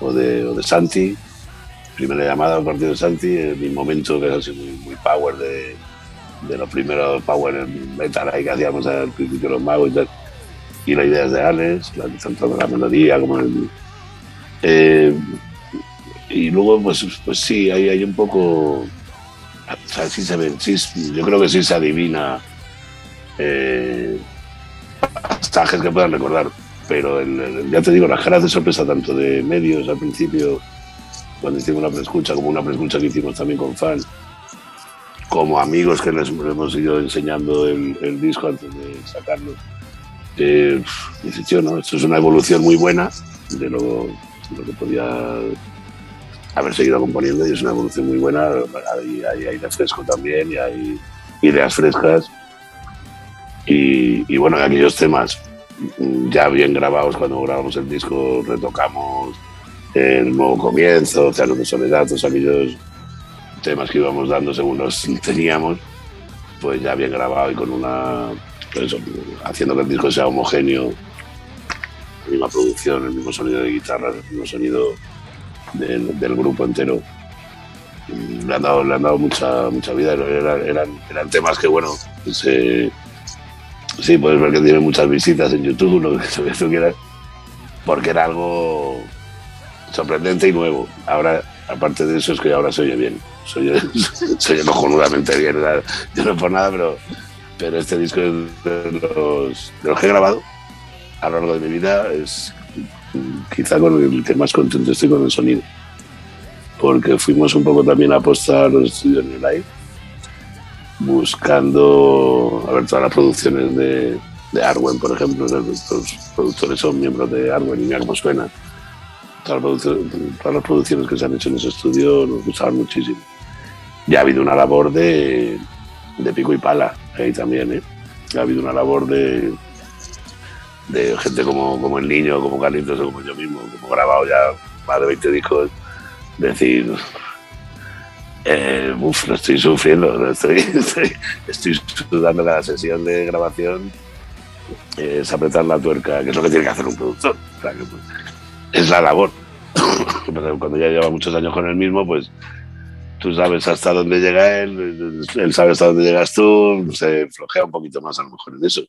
o de, o de Santi. Primera llamada al partido de Santi, en mi momento que es así muy, power de, de los primeros power metal ahí que hacíamos al principio los magos y tal. Y la idea es de Alex, tanto de la melodía como el. Y luego, pues, pues sí, hay, hay un poco. O sea, yo creo que sí se adivina eh, pasajes que puedan recordar. Pero ya te digo, las caras de sorpresa tanto de medios al principio, cuando hicimos una preescucha, como una preescucha que hicimos también con fans, como amigos que les hemos ido enseñando el, disco antes de sacarlo. Eh, dice, ¿no? Esto es una evolución muy buena de lo, que podía haber seguido componiendo y es una evolución muy buena. Hay, hay aire fresco también y hay ideas frescas. Y, y bueno, aquellos temas ya bien grabados cuando grabamos el disco, retocamos el nuevo comienzo, Océano de Soledad, todos aquellos temas que íbamos dando según los teníamos, pues ya bien grabado y con una. Pues haciendo que el disco sea homogéneo, la misma producción, el mismo sonido de guitarra, el mismo sonido del, grupo entero. Le han dado, le han dado mucha, mucha vida. Eran, eran, temas que, bueno, se, sí, puedes ver que tiene muchas visitas en YouTube, lo que tú quieras, porque era algo sorprendente y nuevo. Ahora, aparte de eso, es que ahora se oye bien soy, soy cojonudamente bien, yo no por nada, pero, pero este disco de los, de los que he grabado a lo largo de mi vida es quizá con el que más contento estoy con el sonido. Porque fuimos un poco también a apostar los estudios New Life, buscando a ver todas las producciones de, de Arwen, por ejemplo. Los productores son miembros de Arwen y mira cómo suena. Todas las, producciones que se han hecho en ese estudio nos gustaban muchísimo ya ha habido una labor de, de pico y pala ahí también, ¿eh? Ha habido una labor de, de gente como, como el niño, como Carlitos o como yo mismo, que hemos grabado ya más de 20 discos, decir, eh, uff, lo estoy sufriendo, estoy, estoy, sudando la sesión de grabación, es apretar la tuerca, que es lo que tiene que hacer un productor. Pues, es la labor. Cuando ya lleva muchos años con el mismo, pues tú sabes hasta dónde llega él, él sabe hasta dónde llegas tú, se flojea un poquito más a lo mejor en eso.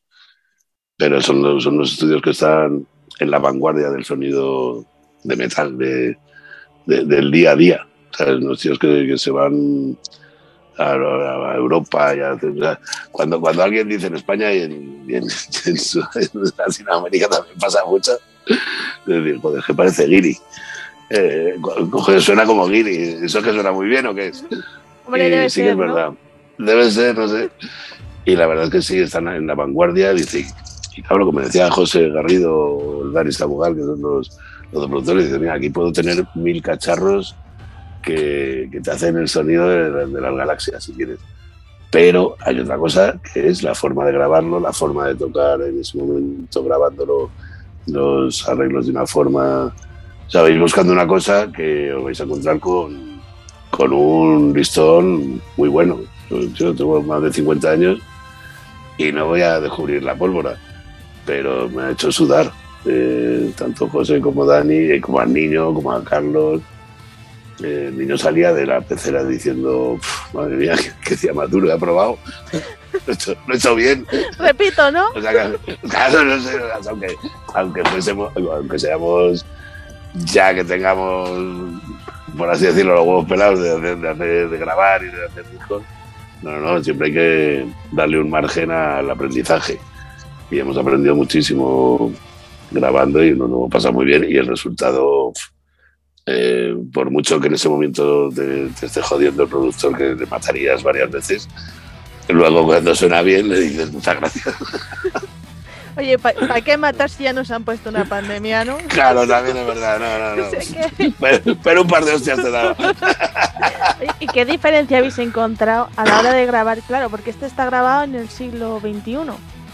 Pero son los, son los estudios que están en la vanguardia del sonido de metal, de, del día a día. O sea, los tíos que, que se van a, Europa. cuando, cuando alguien dice en España y en, en, Latinoamérica también pasa mucho, es decir, joder, que parece guiri eh, suena como Guiri. ¿Eso es que suena muy bien o qué es? Hombre, debe sí ser, es verdad. Debe ser, no sé. Y la verdad es que sí, están en la vanguardia. Dice, y claro, como decía José Garrido, el Dani Sabugal, que son los, los productores, dicen, mira, aquí puedo tener mil cacharros que, que te hacen el sonido de, de las galaxias, si quieres. Pero hay otra cosa que es la forma de grabarlo, la forma de tocar en ese momento grabándolo, los arreglos de una forma o sea, vais buscando una cosa que os vais a encontrar con, con un listón muy bueno. Yo tengo más de 50 años y no voy a descubrir la pólvora, pero me ha hecho sudar. Eh, tanto José como Dani, como al niño, como a Carlos. el niño salía de la pecera diciendo, madre mía, qué, día más duro, he probado. lo, he hecho, bien. Repito, ¿no? O sea, claro, no sé, aunque, aunque, fuésemos, aunque seamos ya que tengamos, por así decirlo, los huevos pelados de, de, de grabar y de hacer discos, no, no, siempre hay que darle un margen al aprendizaje. Y hemos aprendido muchísimo grabando y nos lo pasa muy bien y el resultado eh, por mucho que en ese momento te, esté jodiendo el productor que te matarías varias veces, luego cuando suena bien le dices muchas gracias. Oye, ¿para qué matar si ya nos han puesto una pandemia, no? Claro, también es verdad, no, no, no. Pero, un par de hostias te daba. ¿Y qué diferencia habéis encontrado a la hora de grabar? Claro, porque este está grabado en el siglo XXI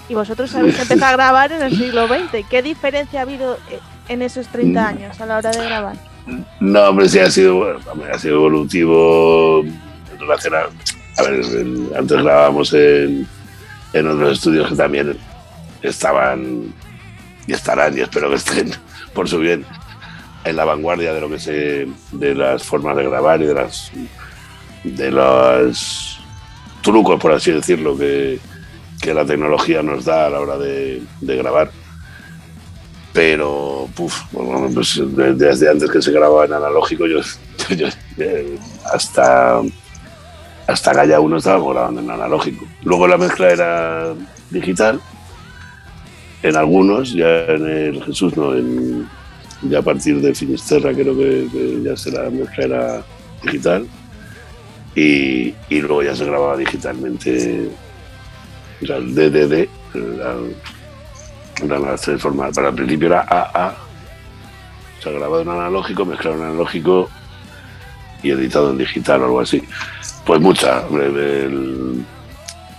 y vosotros habéis empezado a grabar en el siglo XX. ¿Qué diferencia ha habido eh, en esos 30 mm. años a la hora de grabar? No, hombre, sí ha sido, ha sido evolutivo en relación a. A ver, antes grabábamos en, en otros estudios que también estaban y estarán, y espero que estén por su bien, en la vanguardia de lo que se. de las formas de grabar y de las. de los trucos, por así decirlo, que, que la tecnología nos da a la hora de, grabar. Pero pues, desde antes que se grababa en analógico, yo, hasta, hasta Gaya 1 estábamos grabando en analógico. Luego la mezcla era digital, en algunos, ya en el Jesús, no, ya a partir de Finisterra creo que, ya se la mezcla era digital. Y, luego ya se grababa digitalmente o sea, el DDD, tres formas. Para el principio era AA, o sea, grabado en analógico, mezclado en analógico y editado en digital o algo así. Pues mucha. El,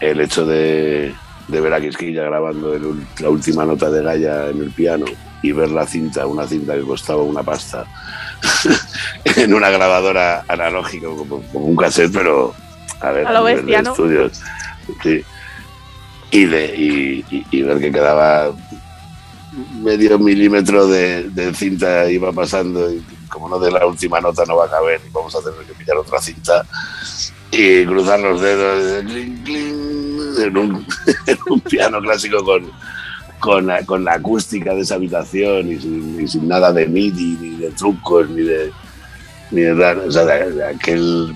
el hecho de, de, ver a Quisquilla grabando la última nota de Gaia en el piano y ver la cinta, una cinta que costaba una pasta, en una grabadora analógica, como, un cassette, pero a ver, a lo bestia, ¿no? estudios. Sí y, de, y, ver que quedaba medio milímetro de, cinta iba pasando y como no de la última nota no va a caber y vamos a tener que pillar otra cinta y cruzar los dedos en, un, piano clásico con, con, con la acústica de esa habitación y sin, nada de MIDI, ni de trucos, ni de, ni de, o sea, de, aquel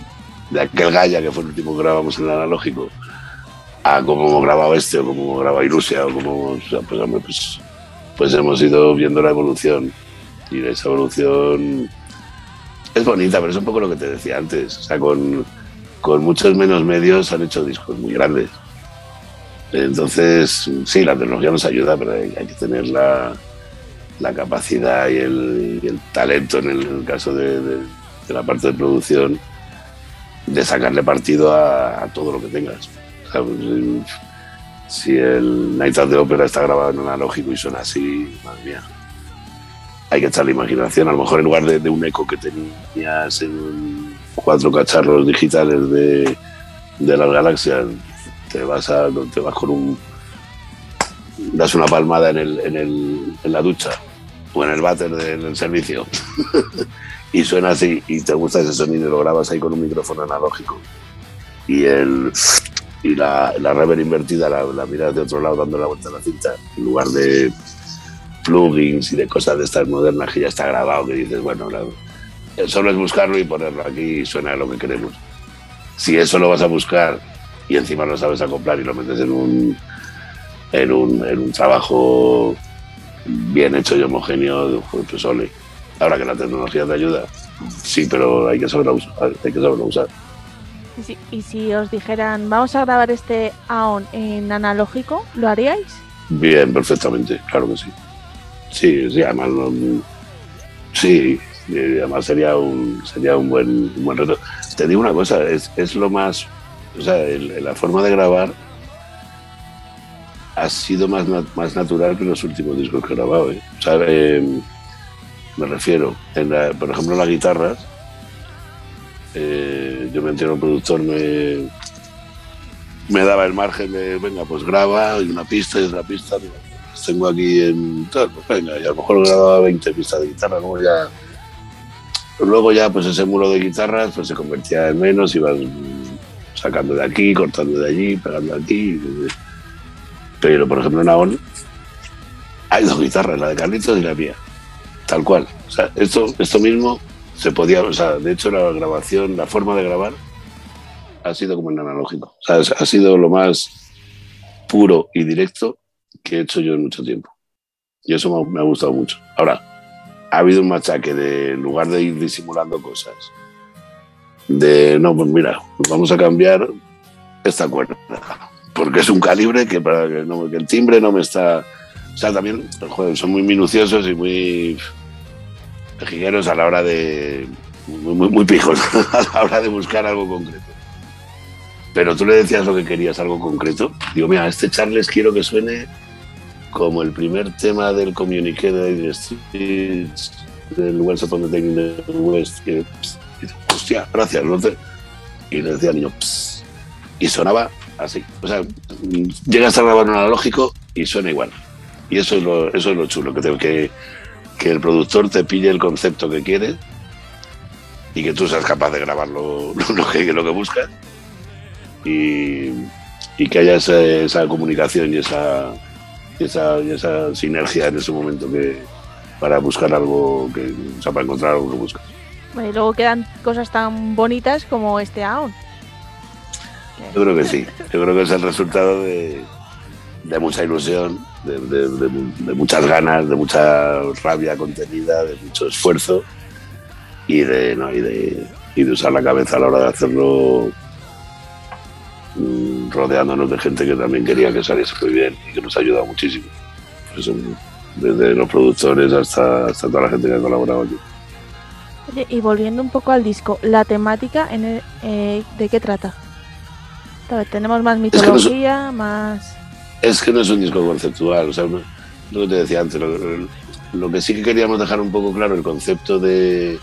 de aquel Gaia que fue el último que grabamos en el analógico a cómo hemos grabado este o cómo hemos grabado Irusia o cómo pues, pues, pues, hemos ido viendo la evolución y esa evolución es bonita, pero es un poco lo que te decía antes. O sea, con, muchos menos medios han hecho discos muy grandes. Entonces, sí, la tecnología nos ayuda, pero hay, que tener la, capacidad y el, talento en el, caso de, la parte de producción de sacarle partido a todo lo que tengas. Si el Night de Opera está grabado en analógico y suena así, madre mía. Hay que echarle imaginación. A lo mejor en lugar de, un eco que tenías en cuatro cacharros digitales de, de las galaxias, te vas, a, te vas con un. das una palmada en, el, en, el, en la ducha o en el váter del servicio y suena así y te gusta ese sonido y lo grabas ahí con un micrófono analógico y el y la, la rever invertida la, la miras de otro lado dando la vuelta a la cinta, en lugar de plugins y de cosas de estas modernas que ya está grabado, que dices, bueno, solo es buscarlo y ponerlo aquí y suena lo que queremos. Si eso lo vas a buscar y encima lo sabes acoplar y lo metes en un, en un, en un trabajo bien hecho y homogéneo, pues ole. Ahora que la tecnología te ayuda, sí, pero hay que saberlo usar. Hay que saberlo usar. Y si, os dijeran, vamos a grabar este AON en analógico, ¿lo haríais? Bien, perfectamente, claro que sí. Sí, además, sí, además sería un, sería un buen, buen reto. Te digo una cosa, es, es lo más, o sea, la forma de grabar ha sido más, más natural que los últimos discos que he grabado. ¿eh? O sea, em, me refiero, en por ejemplo, las guitarras, eh, yo me entiendo, el productor me, me daba el margen de, venga, pues graba y una pista y otra pista. Pues tengo aquí en tal, pues venga, y a lo mejor grababa 20 pistas de guitarra, como ya luego ya pues ese muro de guitarras pues se convertía en menos, ibas sacando de aquí, cortando de allí, pegando aquí. Pero por ejemplo en Aon hay dos guitarras, la de Carlitos y la mía. Tal cual. O sea, esto mismo se podía, o sea, de hecho la grabación, la forma de grabar ha sido como en analógico. Ha sido lo más puro y directo que he hecho yo en mucho tiempo. Y eso me ha gustado mucho. Ahora, ha habido un machaque de, en lugar de ir disimulando cosas, de, no, pues mira, vamos a cambiar esta cuerda, porque es un calibre que para que, no, el timbre no me está... O sea, también, son muy minuciosos y muy pejigueros a la hora de... Muy, muy pijos a la hora de buscar algo concreto. Pero tú le decías lo que querías, algo concreto. Digo, mira, este Charles quiero que suene como el primer tema del communiqué de The Streets, del West of the West, que, hostia, gracias, ¿no? y le decía al niño, y sonaba así. O sea, llegas a grabar un analógico y suena igual. Y eso es lo, eso es lo chulo, que, que, que el productor te pille el concepto que quiere y que tú seas capaz de grabar lo, lo, que, lo que buscas y, y que haya esa comunicación y esa, y esa, esa sinergia en ese momento que para buscar algo que, o sea, para encontrar algo que buscas. y luego quedan cosas tan bonitas como este aún. Yo creo que sí, yo creo que es el resultado de, de mucha ilusión, de, de, muchas ganas, de mucha rabia contenida, de mucho esfuerzo y de, ¿no? y de, y de usar la cabeza a la hora de hacerlo Mm, rodeándonos de gente que también quería que saliese muy bien y que nos ha ayudado muchísimo. desde los productores hasta, hasta toda la gente que ha colaborado aquí. Oye, y volviendo un poco al disco, ¿la temática en eh, de qué trata? Tenemos más mitología, más... Es que no es un disco conceptual, o sea, lo que te decía antes, lo, que sí que queríamos dejar un poco claro, el concepto de,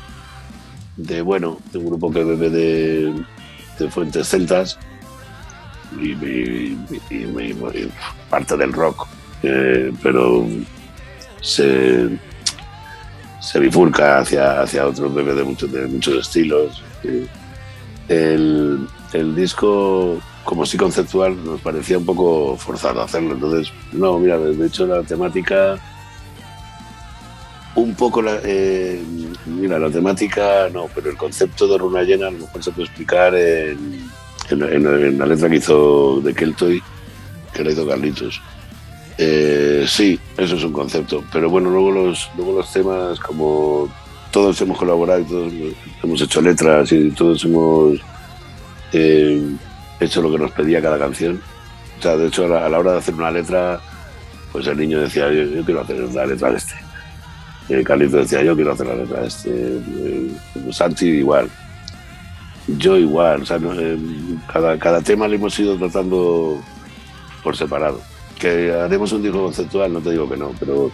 de bueno, de un grupo que bebe de, de fuentes celtas, y, parte del rock, eh, pero se, se bifurca hacia, hacia otros bebés de de muchos estilos. El, el, disco, como sí conceptual, nos parecía un poco forzado hacerlo. Entonces, no, mira, de hecho la temática un poco la, eh, mira, la temática no, pero el concepto de runa llena lo mejor se explicar en, en, la letra que hizo de Keltoy, que la hizo Carlitos. Eh, sí, eso es un concepto, pero bueno, luego los, luego los temas, como todos hemos colaborado todos hemos hecho letras y todos hemos eh, hecho lo que nos pedía cada canción. O sea, de hecho, a la, hora de hacer una letra, pues el niño decía, yo, quiero hacer la letra de este. Y Carlitos decía, yo quiero hacer la letra de este. Eh, Santi igual yo igual, o sea, eh, cada, cada tema lo hemos ido tratando por separado. Que haremos un disco conceptual, no te digo que no, pero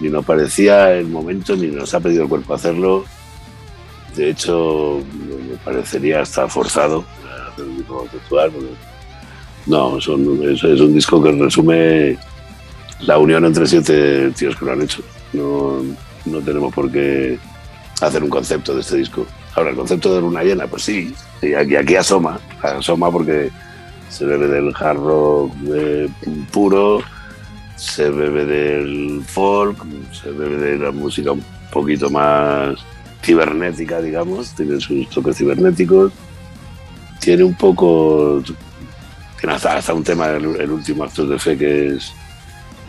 ni nos parecía el momento ni nos ha pedido el cuerpo hacerlo. De hecho, me parecería hasta forzado No, es un disco que resume la unión entre siete tíos que lo han hecho. No, no tenemos por qué hacer un concepto de este disco. Ahora, el concepto de luna llena, pues sí, y aquí, asoma, asoma porque se bebe del hard rock puro, se bebe del folk, se bebe de la música un poquito más cibernética, digamos, tiene sus toques cibernéticos, tiene un poco, tiene hasta, un tema, el, último acto de fe que es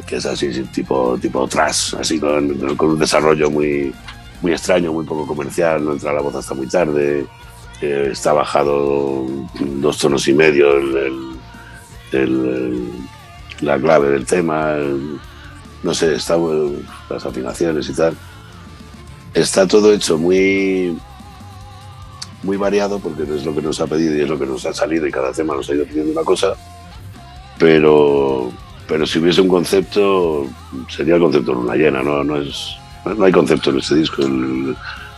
que es así, tipo, tipo trash, así con, un desarrollo muy, muy extraño, muy poco comercial, no entra la voz hasta muy tarde, eh, está bajado dos tonos y medio la clave del tema, no sé, está, las afinaciones y tal. Está todo hecho muy, muy variado porque es lo que nos ha pedido y es lo que nos ha salido y cada tema nos ha ido pidiendo una cosa, pero, pero si hubiese un concepto, sería el concepto de una llena, no, no es no hay concepto en este disco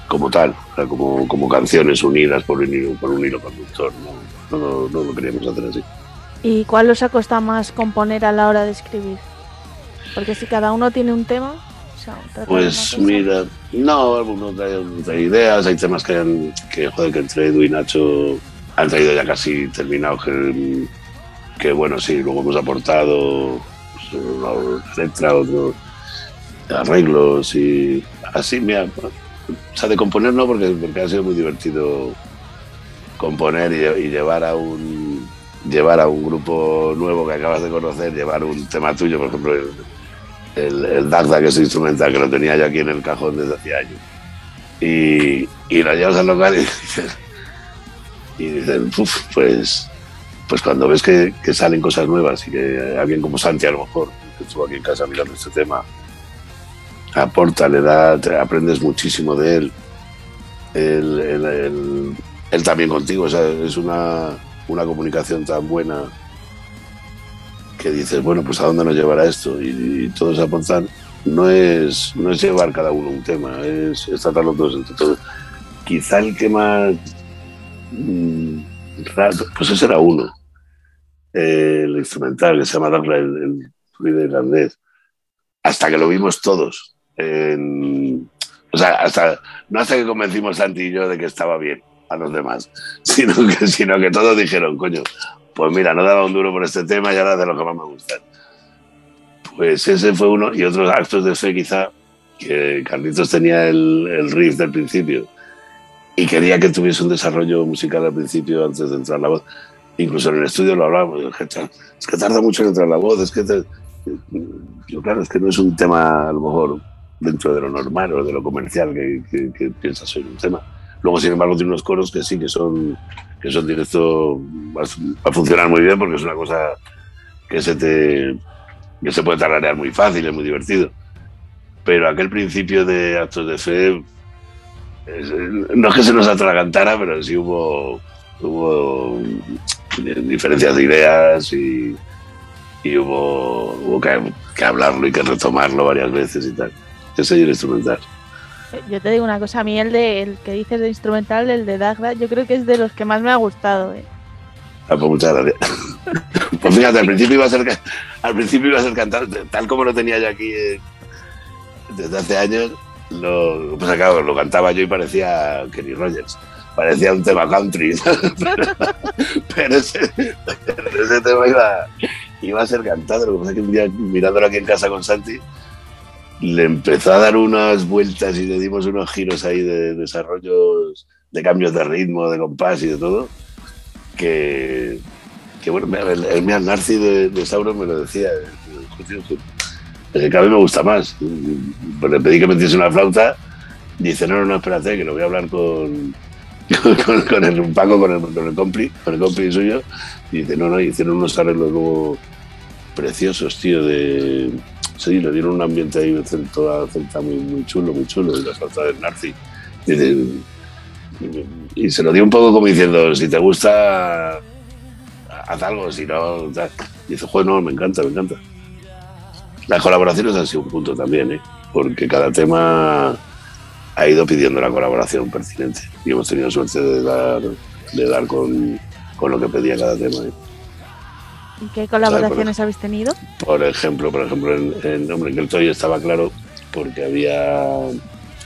como tal, como, como canciones unidas por un hilo, por un hilo conductor. No, no, no, lo queríamos hacer así. ¿Y cuál os ha costado más componer a la hora de escribir? Porque si cada uno tiene un tema, Pues mira, no, algunos traen, ideas, hay temas que, han, que, joder, que entre Edu y Nacho han traído ya casi terminados, que, que bueno, sí, luego hemos aportado pues, una letra, otros arreglos y así, mira, o sea, de componer no, porque, porque ha sido muy divertido componer y, llevar a un llevar a un grupo nuevo que acabas de conocer, llevar un tema tuyo, por ejemplo, el, el, Dagda, que es instrumental, que lo tenía yo aquí en el cajón desde hace años. Y, y lo llevas al local y y dicen, pues, pues cuando ves que, salen cosas nuevas y que alguien como Santi a lo mejor, que estuvo aquí en casa mirando este tema, aporta, le da, aprendes muchísimo de él. Él, también contigo, es una, una, comunicación tan buena que dices, bueno, pues a dónde nos llevará esto y, todos aportan. No es, no es llevar cada uno un tema, es, es tratarlo todos entre todos. Quizá el que más mm, pues ese era uno, el instrumental que se llama el, el ruido irlandés, hasta que lo vimos todos o sea, hasta, no hasta que convencimos Santi y yo de que estaba bien a los demás, sino que, sino que todos dijeron, coño, pues mira, no daba un duro por este tema y ahora de lo que más me gusta. Pues ese fue uno, y otros actos de fe quizá, que Carlitos tenía el, el riff del principio y quería que tuviese un desarrollo musical al principio antes de entrar la voz. Incluso en el estudio lo hablábamos, es que tarda mucho en entrar la voz, es que... Yo, claro, es que no es un tema a lo mejor dentro de lo normal o de lo comercial que, que, en un tema. Luego, sin embargo, tiene unos coros que sí, que son, que son directo, va a funcionar muy bien porque es una cosa que se te que se puede tararear muy fácil, es muy divertido. Pero aquel principio de actos de fe, no es que se nos atragantara, pero sí hubo, hubo diferencias de ideas y, y hubo, hubo que, que hablarlo y que retomarlo varias veces y tal. Ese es el instrumental. Yo te digo una cosa, a mí el, de, el que dices de instrumental, el de Dagra, yo creo que es de los que más me ha gustado. ¿eh? Ah, pues muchas gracias. pues fíjate, al principio iba a ser, al principio iba a ser cantar, tal como lo tenía yo aquí eh, desde hace años, lo, pues acá lo cantaba yo y parecía Kenny Rogers. Parecía un tema country, pero, ese, tema iba, iba, a ser cantado. Lo que pasa es que mirándolo aquí en casa con Santi, le empezó a dar unas vueltas y le dimos unos giros ahí de desarrollos, de cambios de ritmo, de compás y de todo, que, que bueno, el, el, Narci de, de, Sauron me lo decía, que cada vez me gusta más. Le pedí que metiese una flauta, dice, no, no, no, espérate, que lo voy a hablar con, con, con el Paco, con el, con el compli, con el compli suyo, y dice, no, no, hicieron unos arreglos luego preciosos, tío, de sí, le dieron un ambiente ahí toda celta muy, muy chulo, muy chulo, y la salsa del Narci. Y, se lo dio un poco como diciendo, si te gusta, haz algo, si no, Y dice, joder, no, me encanta, me encanta. Las colaboraciones han sido un punto también, ¿eh? porque cada tema ha ido pidiendo la colaboración pertinente y hemos tenido suerte de dar, de dar con, con lo que pedía cada tema. ¿eh? ¿Y qué colaboraciones habéis tenido? Por ejemplo, por ejemplo, en, en, hombre, en el Toy estaba claro porque había,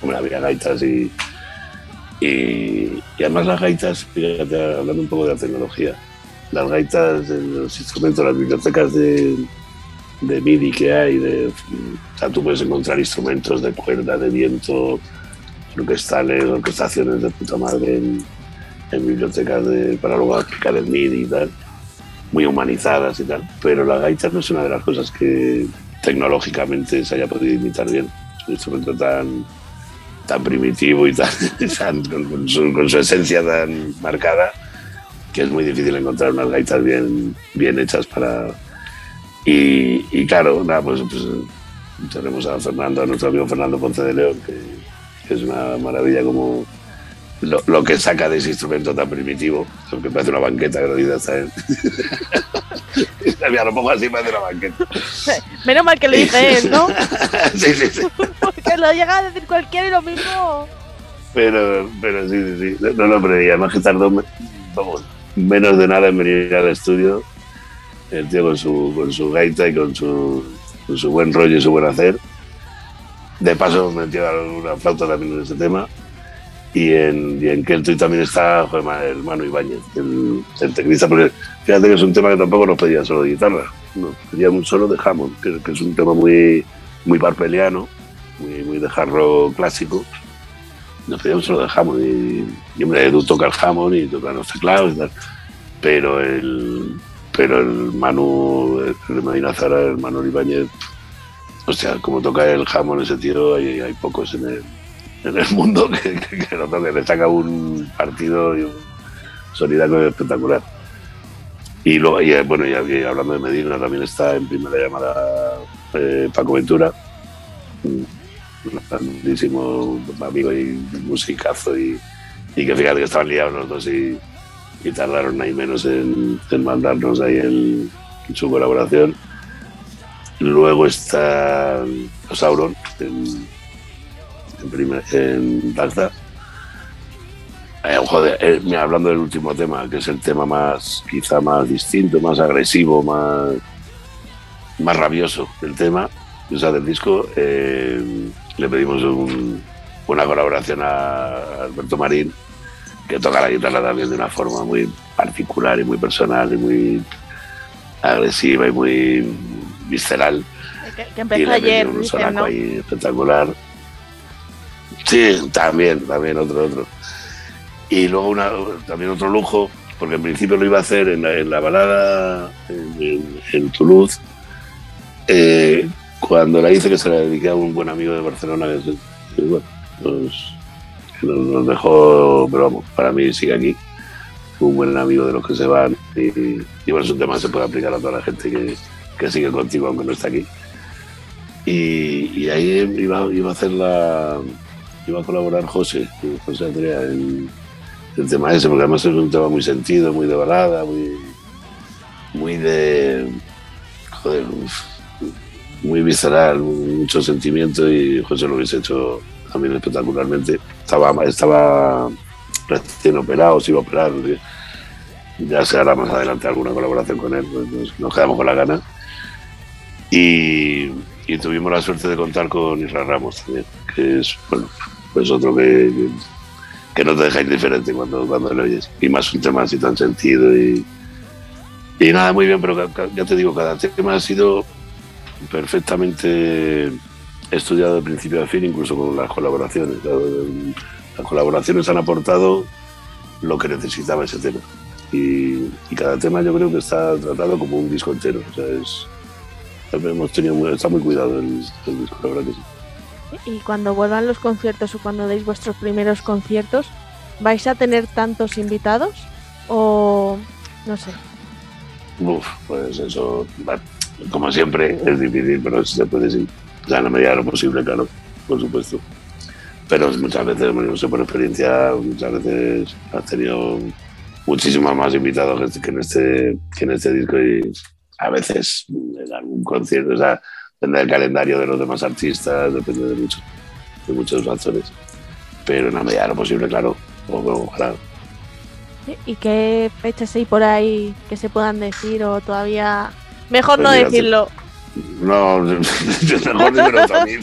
hombre, había gaitas y, y, además las gaitas, fíjate, hablando un poco de la tecnología, las gaitas, los instrumentos, las bibliotecas de, de MIDI que hay, de, o sea, tú puedes encontrar instrumentos de cuerda, de viento, orquestales, orquestaciones de puta madre en, en bibliotecas de, para luego aplicar el MIDI y tal muy humanizadas y tal, pero la gaita no es una de las cosas que tecnológicamente se haya podido imitar bien. Es un instrumento tan, tan primitivo y tan, con, su, esencia tan marcada que es muy difícil encontrar unas gaitas bien, bien hechas para... Y, claro, nada, pues, pues, tenemos a Fernando, a nuestro amigo Fernando Ponce de León, que es una maravilla como lo, que saca de ese instrumento tan primitivo, que parece una banqueta que lo dice hasta él. lo pongo así, parece una banqueta. Menos mal que lo dice él, ¿no? sí, sí, sí. Porque lo llega a decir cualquiera y lo mismo. Pero, pero sí, sí, sí. No, no, pero y además que tardó vamos, menos de nada en venir al estudio. El tío con su, con su gaita y con su, con su buen rollo y su buen hacer De paso me metí una flauta también en ese tema. Y en, y en también está joder, el Manu Ibáñez, el, el teclista, porque fíjate que es un tema que tampoco nos pedía solo de guitarra, nos pedía un solo de Hammond, que, es un tema muy, muy muy, muy de hard clásico. Nos pedía un solo de Hammond y, y hombre, Edu toca el Hammond y toca los teclados y tal. Pero el, pero el Manu, el Medina Zara, el Manu Ibáñez, o sea, como toca el Hammond ese tío, hay, hay pocos en el, en el mundo que, que, que. Le saca un partido y un solidario espectacular. Y luego, y, bueno, hablando de Medina, también está en primera llamada eh, Paco Ventura, un grandísimo amigo y musicazo, y, que fíjate que estaban liados los dos y, tardaron ahí menos en, mandarnos ahí el, su colaboración. Luego está Sauron en, en, primer, en Dalta. Eh, joder, eh, mira, hablando del último tema, que es el tema más, quizá más distinto, más agresivo, más, más rabioso del tema, o sea, del disco, eh, le pedimos un, una colaboración a Alberto Marín, que toca la guitarra también de una forma muy particular y muy personal y muy agresiva y muy visceral. Que, que empezó ayer, un dice, sonaco ¿no? ahí espectacular. Sí, también, también otro, otro. Y luego una, también otro lujo, porque en principio lo iba a hacer en la, en la balada en, Toulouse. Eh, cuando la hice, que se la dediqué a un buen amigo de Barcelona, que, bueno, nos, que nos- nos pero vamos, para mí sigue aquí. Fue un buen amigo de los que se van. Y, y bueno, es un tema que se puede aplicar a toda la gente que, que sigue contigo, aunque no está aquí. Y, y ahí iba, iba a hacer la. Iba a colaborar José, José Andrea, en el tema ese, porque además es un tema muy sentido, muy de balada, muy. muy de. joder, muy visceral, mucho sentimiento y José lo hubiese hecho también espectacularmente. Estaba, estaba recién operado, se iba a operar. Ya se hará más adelante alguna colaboración con él, pues nos, nos quedamos con la gana. Y, y tuvimos la suerte de contar con Israel Ramos también, que es bueno, pues otro que, que, no te deja indiferente cuando, cuando lo oyes. Y más un tema así tan sentido y, y nada, muy bien, pero ya te digo, cada tema ha sido perfectamente estudiado de principio a fin, incluso con las colaboraciones. Las colaboraciones han aportado lo que necesitaba ese tema. Y, cada tema yo creo que está tratado como un disco entero. O sea, es, hemos tenido está muy cuidado el, el disco, la verdad que sí. Y cuando vuelvan los conciertos o cuando deis vuestros primeros conciertos, ¿vais a tener tantos invitados? O no sé. Pues eso, como siempre, es difícil, pero se puede sí. Sea, en la medida de lo posible, claro, por supuesto. Pero muchas veces, no sé por experiencia, muchas veces has tenido muchísimos más invitados que en este, que en este disco y a veces en algún concierto, o sea, depende del calendario de los demás artistas, depende de, mucho, de muchos factores. Pero en la medida de lo posible, claro, ojalá. ¿Y qué fechas hay por ahí que se puedan decir o todavía... Mejor Pues no mira, decirlo. No, mejor dímelo a mí.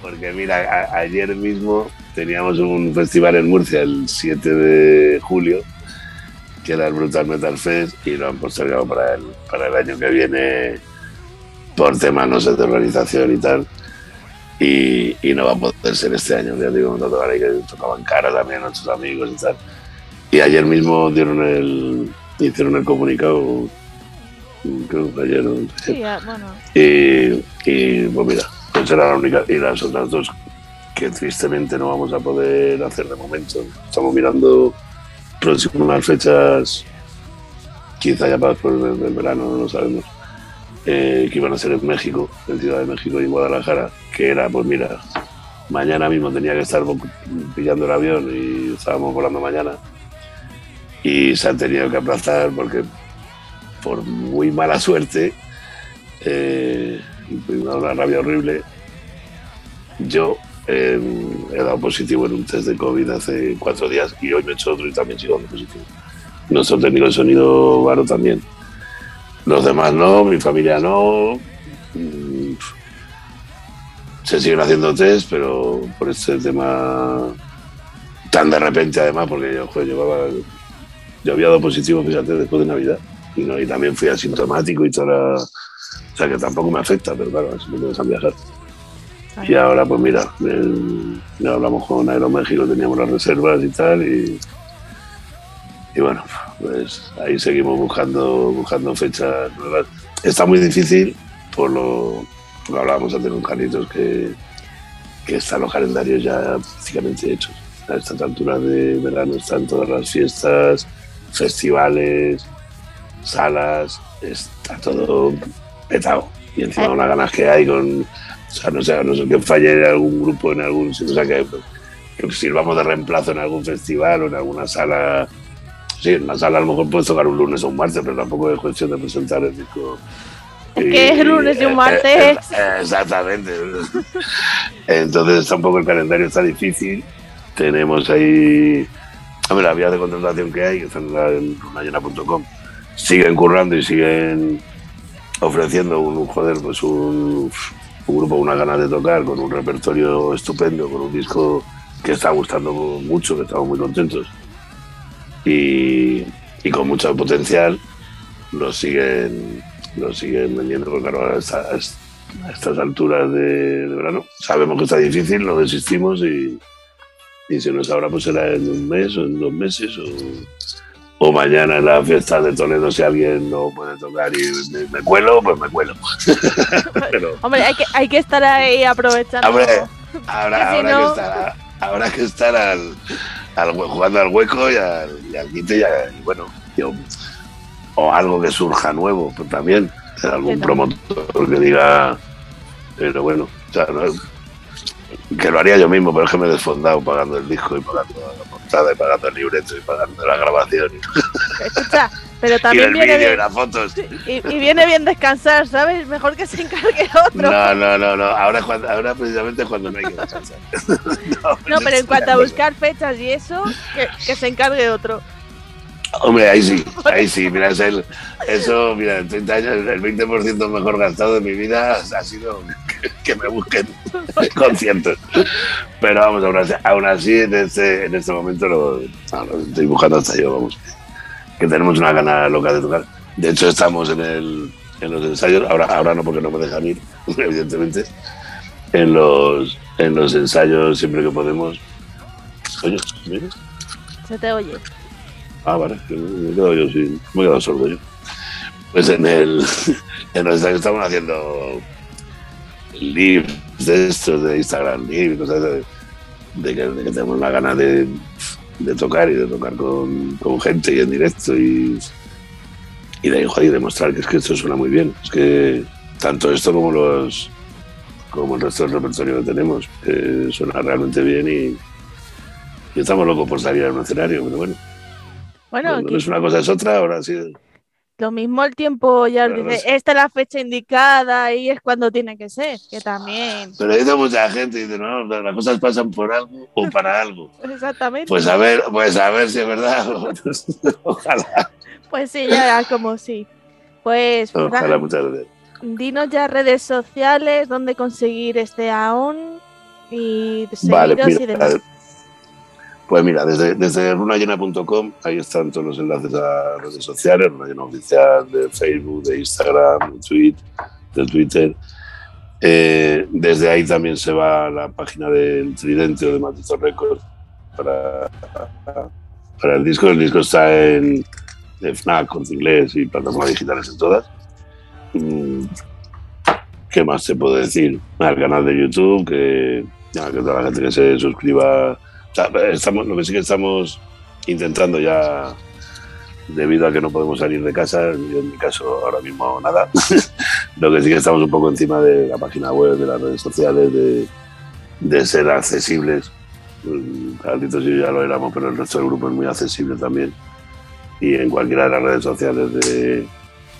Porque mira, a- ayer mismo teníamos un festival en Murcia el 7 de julio, que era el Brutal Metal Fest, y lo han postergado para el, para el año que viene por temas, no sé, de organización y tal. Y, y no va a poder ser este año, ya digo, no ahí que tocaban cara también a nuestros amigos y tal. Y ayer mismo dieron el, hicieron el comunicado, creo que ayer, ¿no? Sí, ah, bueno. Y, y, pues mira, pues era la única. Y las otras dos que tristemente no vamos a poder hacer de momento. Estamos mirando próximas fechas, quizá ya para después del, verano, no lo sabemos, eh, que iban a ser en México, en Ciudad de México y Guadalajara, que era, pues mira, mañana mismo tenía que estar pillando el avión y estábamos volando mañana. Y se han tenido que aplazar porque por muy mala suerte eh, una rabia horrible. Yo eh, he dado positivo en un test de COVID hace cuatro días y hoy me he hecho otro y también sigo dando positivo. Nuestro técnico de sonido, Varo, también. Los demás no, mi familia no. Mm, se siguen haciendo test, pero por este tema tan de repente además, porque yo llevaba, yo había dado positivo, fíjate, después de Navidad, y, también fui asintomático y toda o sea que tampoco me afecta, pero claro, así me dejan viajar. Y ahora, pues mira, ya hablamos con Aeroméxico, teníamos las reservas y tal, y, y bueno, pues ahí seguimos buscando, buscando fechas nuevas. Está muy difícil por lo, lo hablábamos antes con Carlitos, que, que están los calendarios ya prácticamente hechos. A estas alturas de verano están todas las fiestas, festivales, salas, está todo petado. Y encima unas ganas que hay con, o sea, no sé, no sé que falle en algún grupo, en algún sitio, o sea, que, que sirvamos de reemplazo en algún festival o en alguna sala. Sí, en la sala a lo mejor puedes tocar un lunes o un martes, pero tampoco es cuestión de presentar el disco es que es lunes y un martes. Exactamente. Entonces está un poco el calendario está difícil. Tenemos ahí a ver, la vía de contratación que hay, que están en runayena.com, siguen currando y siguen ofreciendo un, joder, pues un, un grupo, una ganas de tocar, con un repertorio estupendo, con un disco que está gustando mucho, que estamos muy contentos. Y, y con mucho potencial, lo siguen lo siguen vendiendo, porque claro, a, estas alturas de, verano sabemos que está difícil, no desistimos y, y si no es ahora, pues será en un mes o en dos meses o, mañana en la fiesta de Toledo si alguien no puede tocar y me, cuelo, pues me cuelo. Hombre, hay que, hay que estar ahí aprovechando. Hombre, ahora, que estar, ahora que estar al, al, jugando al hueco y al, y al quite y, bueno, yo o algo que surja nuevo, pues también, algún promotor que diga, pero bueno, que lo haría yo mismo, pero es que me he desfondado pagando el disco y pagando la portada y pagando el libreto y pagando la grabación. Escucha, pero también y viene bien, las fotos. Y, viene bien descansar, ¿sabes? Mejor que se encargue otro. No, no, no, no. Ahora, ahora precisamente cuando no hay que descansar. no, pero en cuanto a buscar fechas y eso, que, que se encargue otro. Hombre, ahí sí, ahí sí, mira, es el, eso, mira, en 30 años el 20% mejor gastado de mi vida ha sido que, me busquen conciertos. Pero vamos, aún así, aún así en, este, en este momento lo, estoy buscando hasta yo, vamos, que tenemos una gana loca de tocar. De hecho, estamos en, el, en los ensayos, ahora, ahora no porque no me dejan ir, evidentemente, en los, en los ensayos siempre que podemos. Coño, mira. Se te oye. Ah, vale, me he quedado yo sí, me he quedado sordo yo. Pues en el en los estamos haciendo live de estos de Instagram live, cosas de, que, tenemos la gana de, de, tocar y de tocar con, con, gente y en directo y, y de ahí demostrar que es que esto suena muy bien. Es que tanto esto como los como el resto del repertorio que tenemos, que suena realmente bien y, y estamos locos por salir a un escenario, pero bueno. Bueno, no, es una cosa, es otra, ahora sí. Lo mismo el tiempo ya dice, esta es la fecha indicada y es cuando tiene que ser, que también. Pero dice mucha gente, dice, no, las cosas pasan por algo o para algo. Exactamente. Pues a ver, pues a ver si es verdad. Ojalá. Pues sí, ya como sí. Pues Ojalá, muchas gracias. Dinos ya redes sociales, dónde conseguir este aún y seguiros y demás. Pues mira, desde, desde runayena.com, ahí están todos los enlaces a redes sociales, Runayena Oficial, de Facebook, de Instagram, de Twitter. De Twitter. Eh, desde ahí también se va a la página del Tridente o de Matizo Records para, para el disco. El disco está en, FNAC, con inglés y plataformas digitales en todas. Mm, ¿Qué más te puedo decir? Al canal de YouTube, que toda la gente que se suscriba estamos, lo que sí que estamos intentando ya, debido a que no podemos salir de casa, yo en mi caso ahora mismo nada, lo que sí que estamos un poco encima de la página web, de las redes sociales, de, de ser accesibles. Carlitos y ya lo éramos, pero el resto del grupo es muy accesible también. Y en cualquiera de las redes sociales de,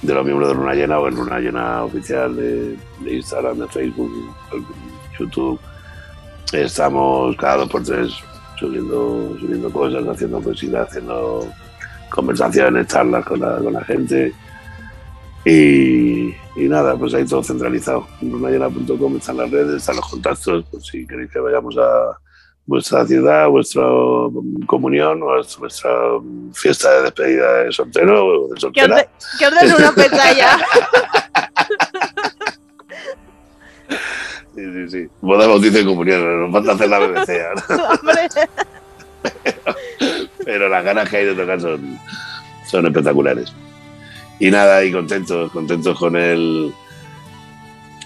de los miembros de Luna Llena o en Luna Llena oficial de, de Instagram, de Facebook, YouTube, estamos cada dos por tres subiendo, subiendo cosas, haciendo poesía, haciendo conversaciones, charlas con la, con la gente. Y, y nada, pues ahí todo centralizado. En runayena.com están las redes, están los contactos, pues si queréis que vayamos a vuestra ciudad, vuestra comunión, o vuestra fiesta de despedida de soltero o de Que soltera. que orden una pechalla. Sí, sí, sí. Boda, bautizo y comunión, nos falta hacer la BBC ahora. Hombre, Pero las ganas que hay de tocar son, son espectaculares. Y nada, y contentos, contentos con el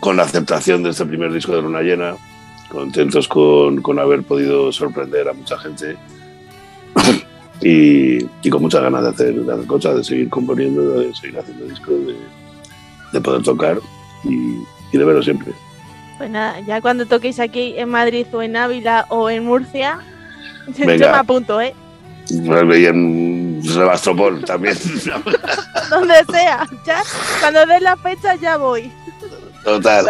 con la aceptación de este primer disco de Luna Llena, contentos con, con haber podido sorprender a mucha gente y, y con muchas ganas de hacer, de hacer cosas, de seguir componiendo, de seguir haciendo discos, de, de poder tocar y, y de verlo siempre. Pues nada, ya cuando toquéis aquí en Madrid o en Ávila o en Murcia, yo Venga. me apunto, ¿eh? Y en Sebastopol también. Donde sea. Ya, cuando den la fecha ya voy. Total.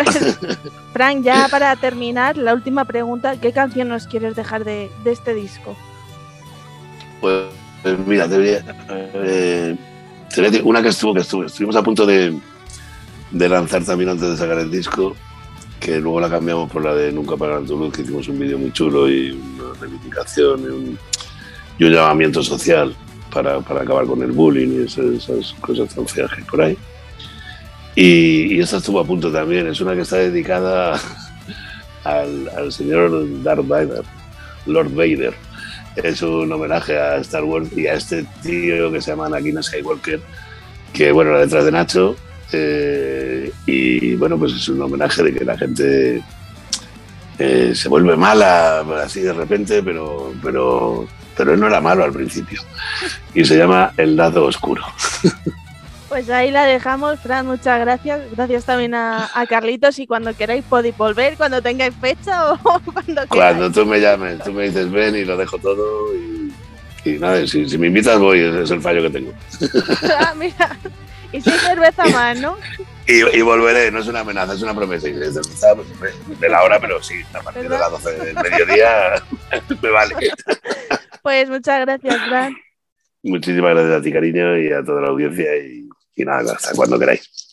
Frank, ya para terminar, la última pregunta, ¿qué canción nos quieres dejar de, de este disco? Pues pues mira, te voy a- eh, te voy a decir una que estuvo, que estuvo, estuvimos a punto de, de lanzar también antes de sacar el disco, que luego la cambiamos por la de Nunca apagarán tu luz, que hicimos un vídeo muy chulo y una reivindicación y un, llamamiento social para, para acabar con el bullying y esas, cosas tan feas que hay por ahí. Y, esta estuvo a punto también, es una que está dedicada al, señor Darth Vader, Lord Vader es un homenaje a Star Wars y a este tío que se llama Anakin Skywalker, que bueno, la detrás de Nacho. Eh, y bueno, pues es un homenaje de que la gente eh, se vuelve mala así de repente, pero, pero, pero él no era malo al principio. Y se llama El lado oscuro. Pues ahí la dejamos, Fran, muchas gracias. Gracias también a, a Carlitos y cuando queráis podéis volver, cuando tengáis fecha o cuando queráis. Cuando tú me llames, tú me dices ven y lo dejo todo. Y, y nada, si, si me invitas voy, ese es el fallo que tengo. Ah, mira. Y sin cerveza más, ¿no? Y, y volveré, no es una amenaza, es una promesa. Y si es de, la hora, pero sí, a partir de las 12 del mediodía me vale. Pues muchas gracias, Fran. Muchísimas gracias a ti, cariño, y a toda la audiencia. Y, y nada, hasta cuando queráis.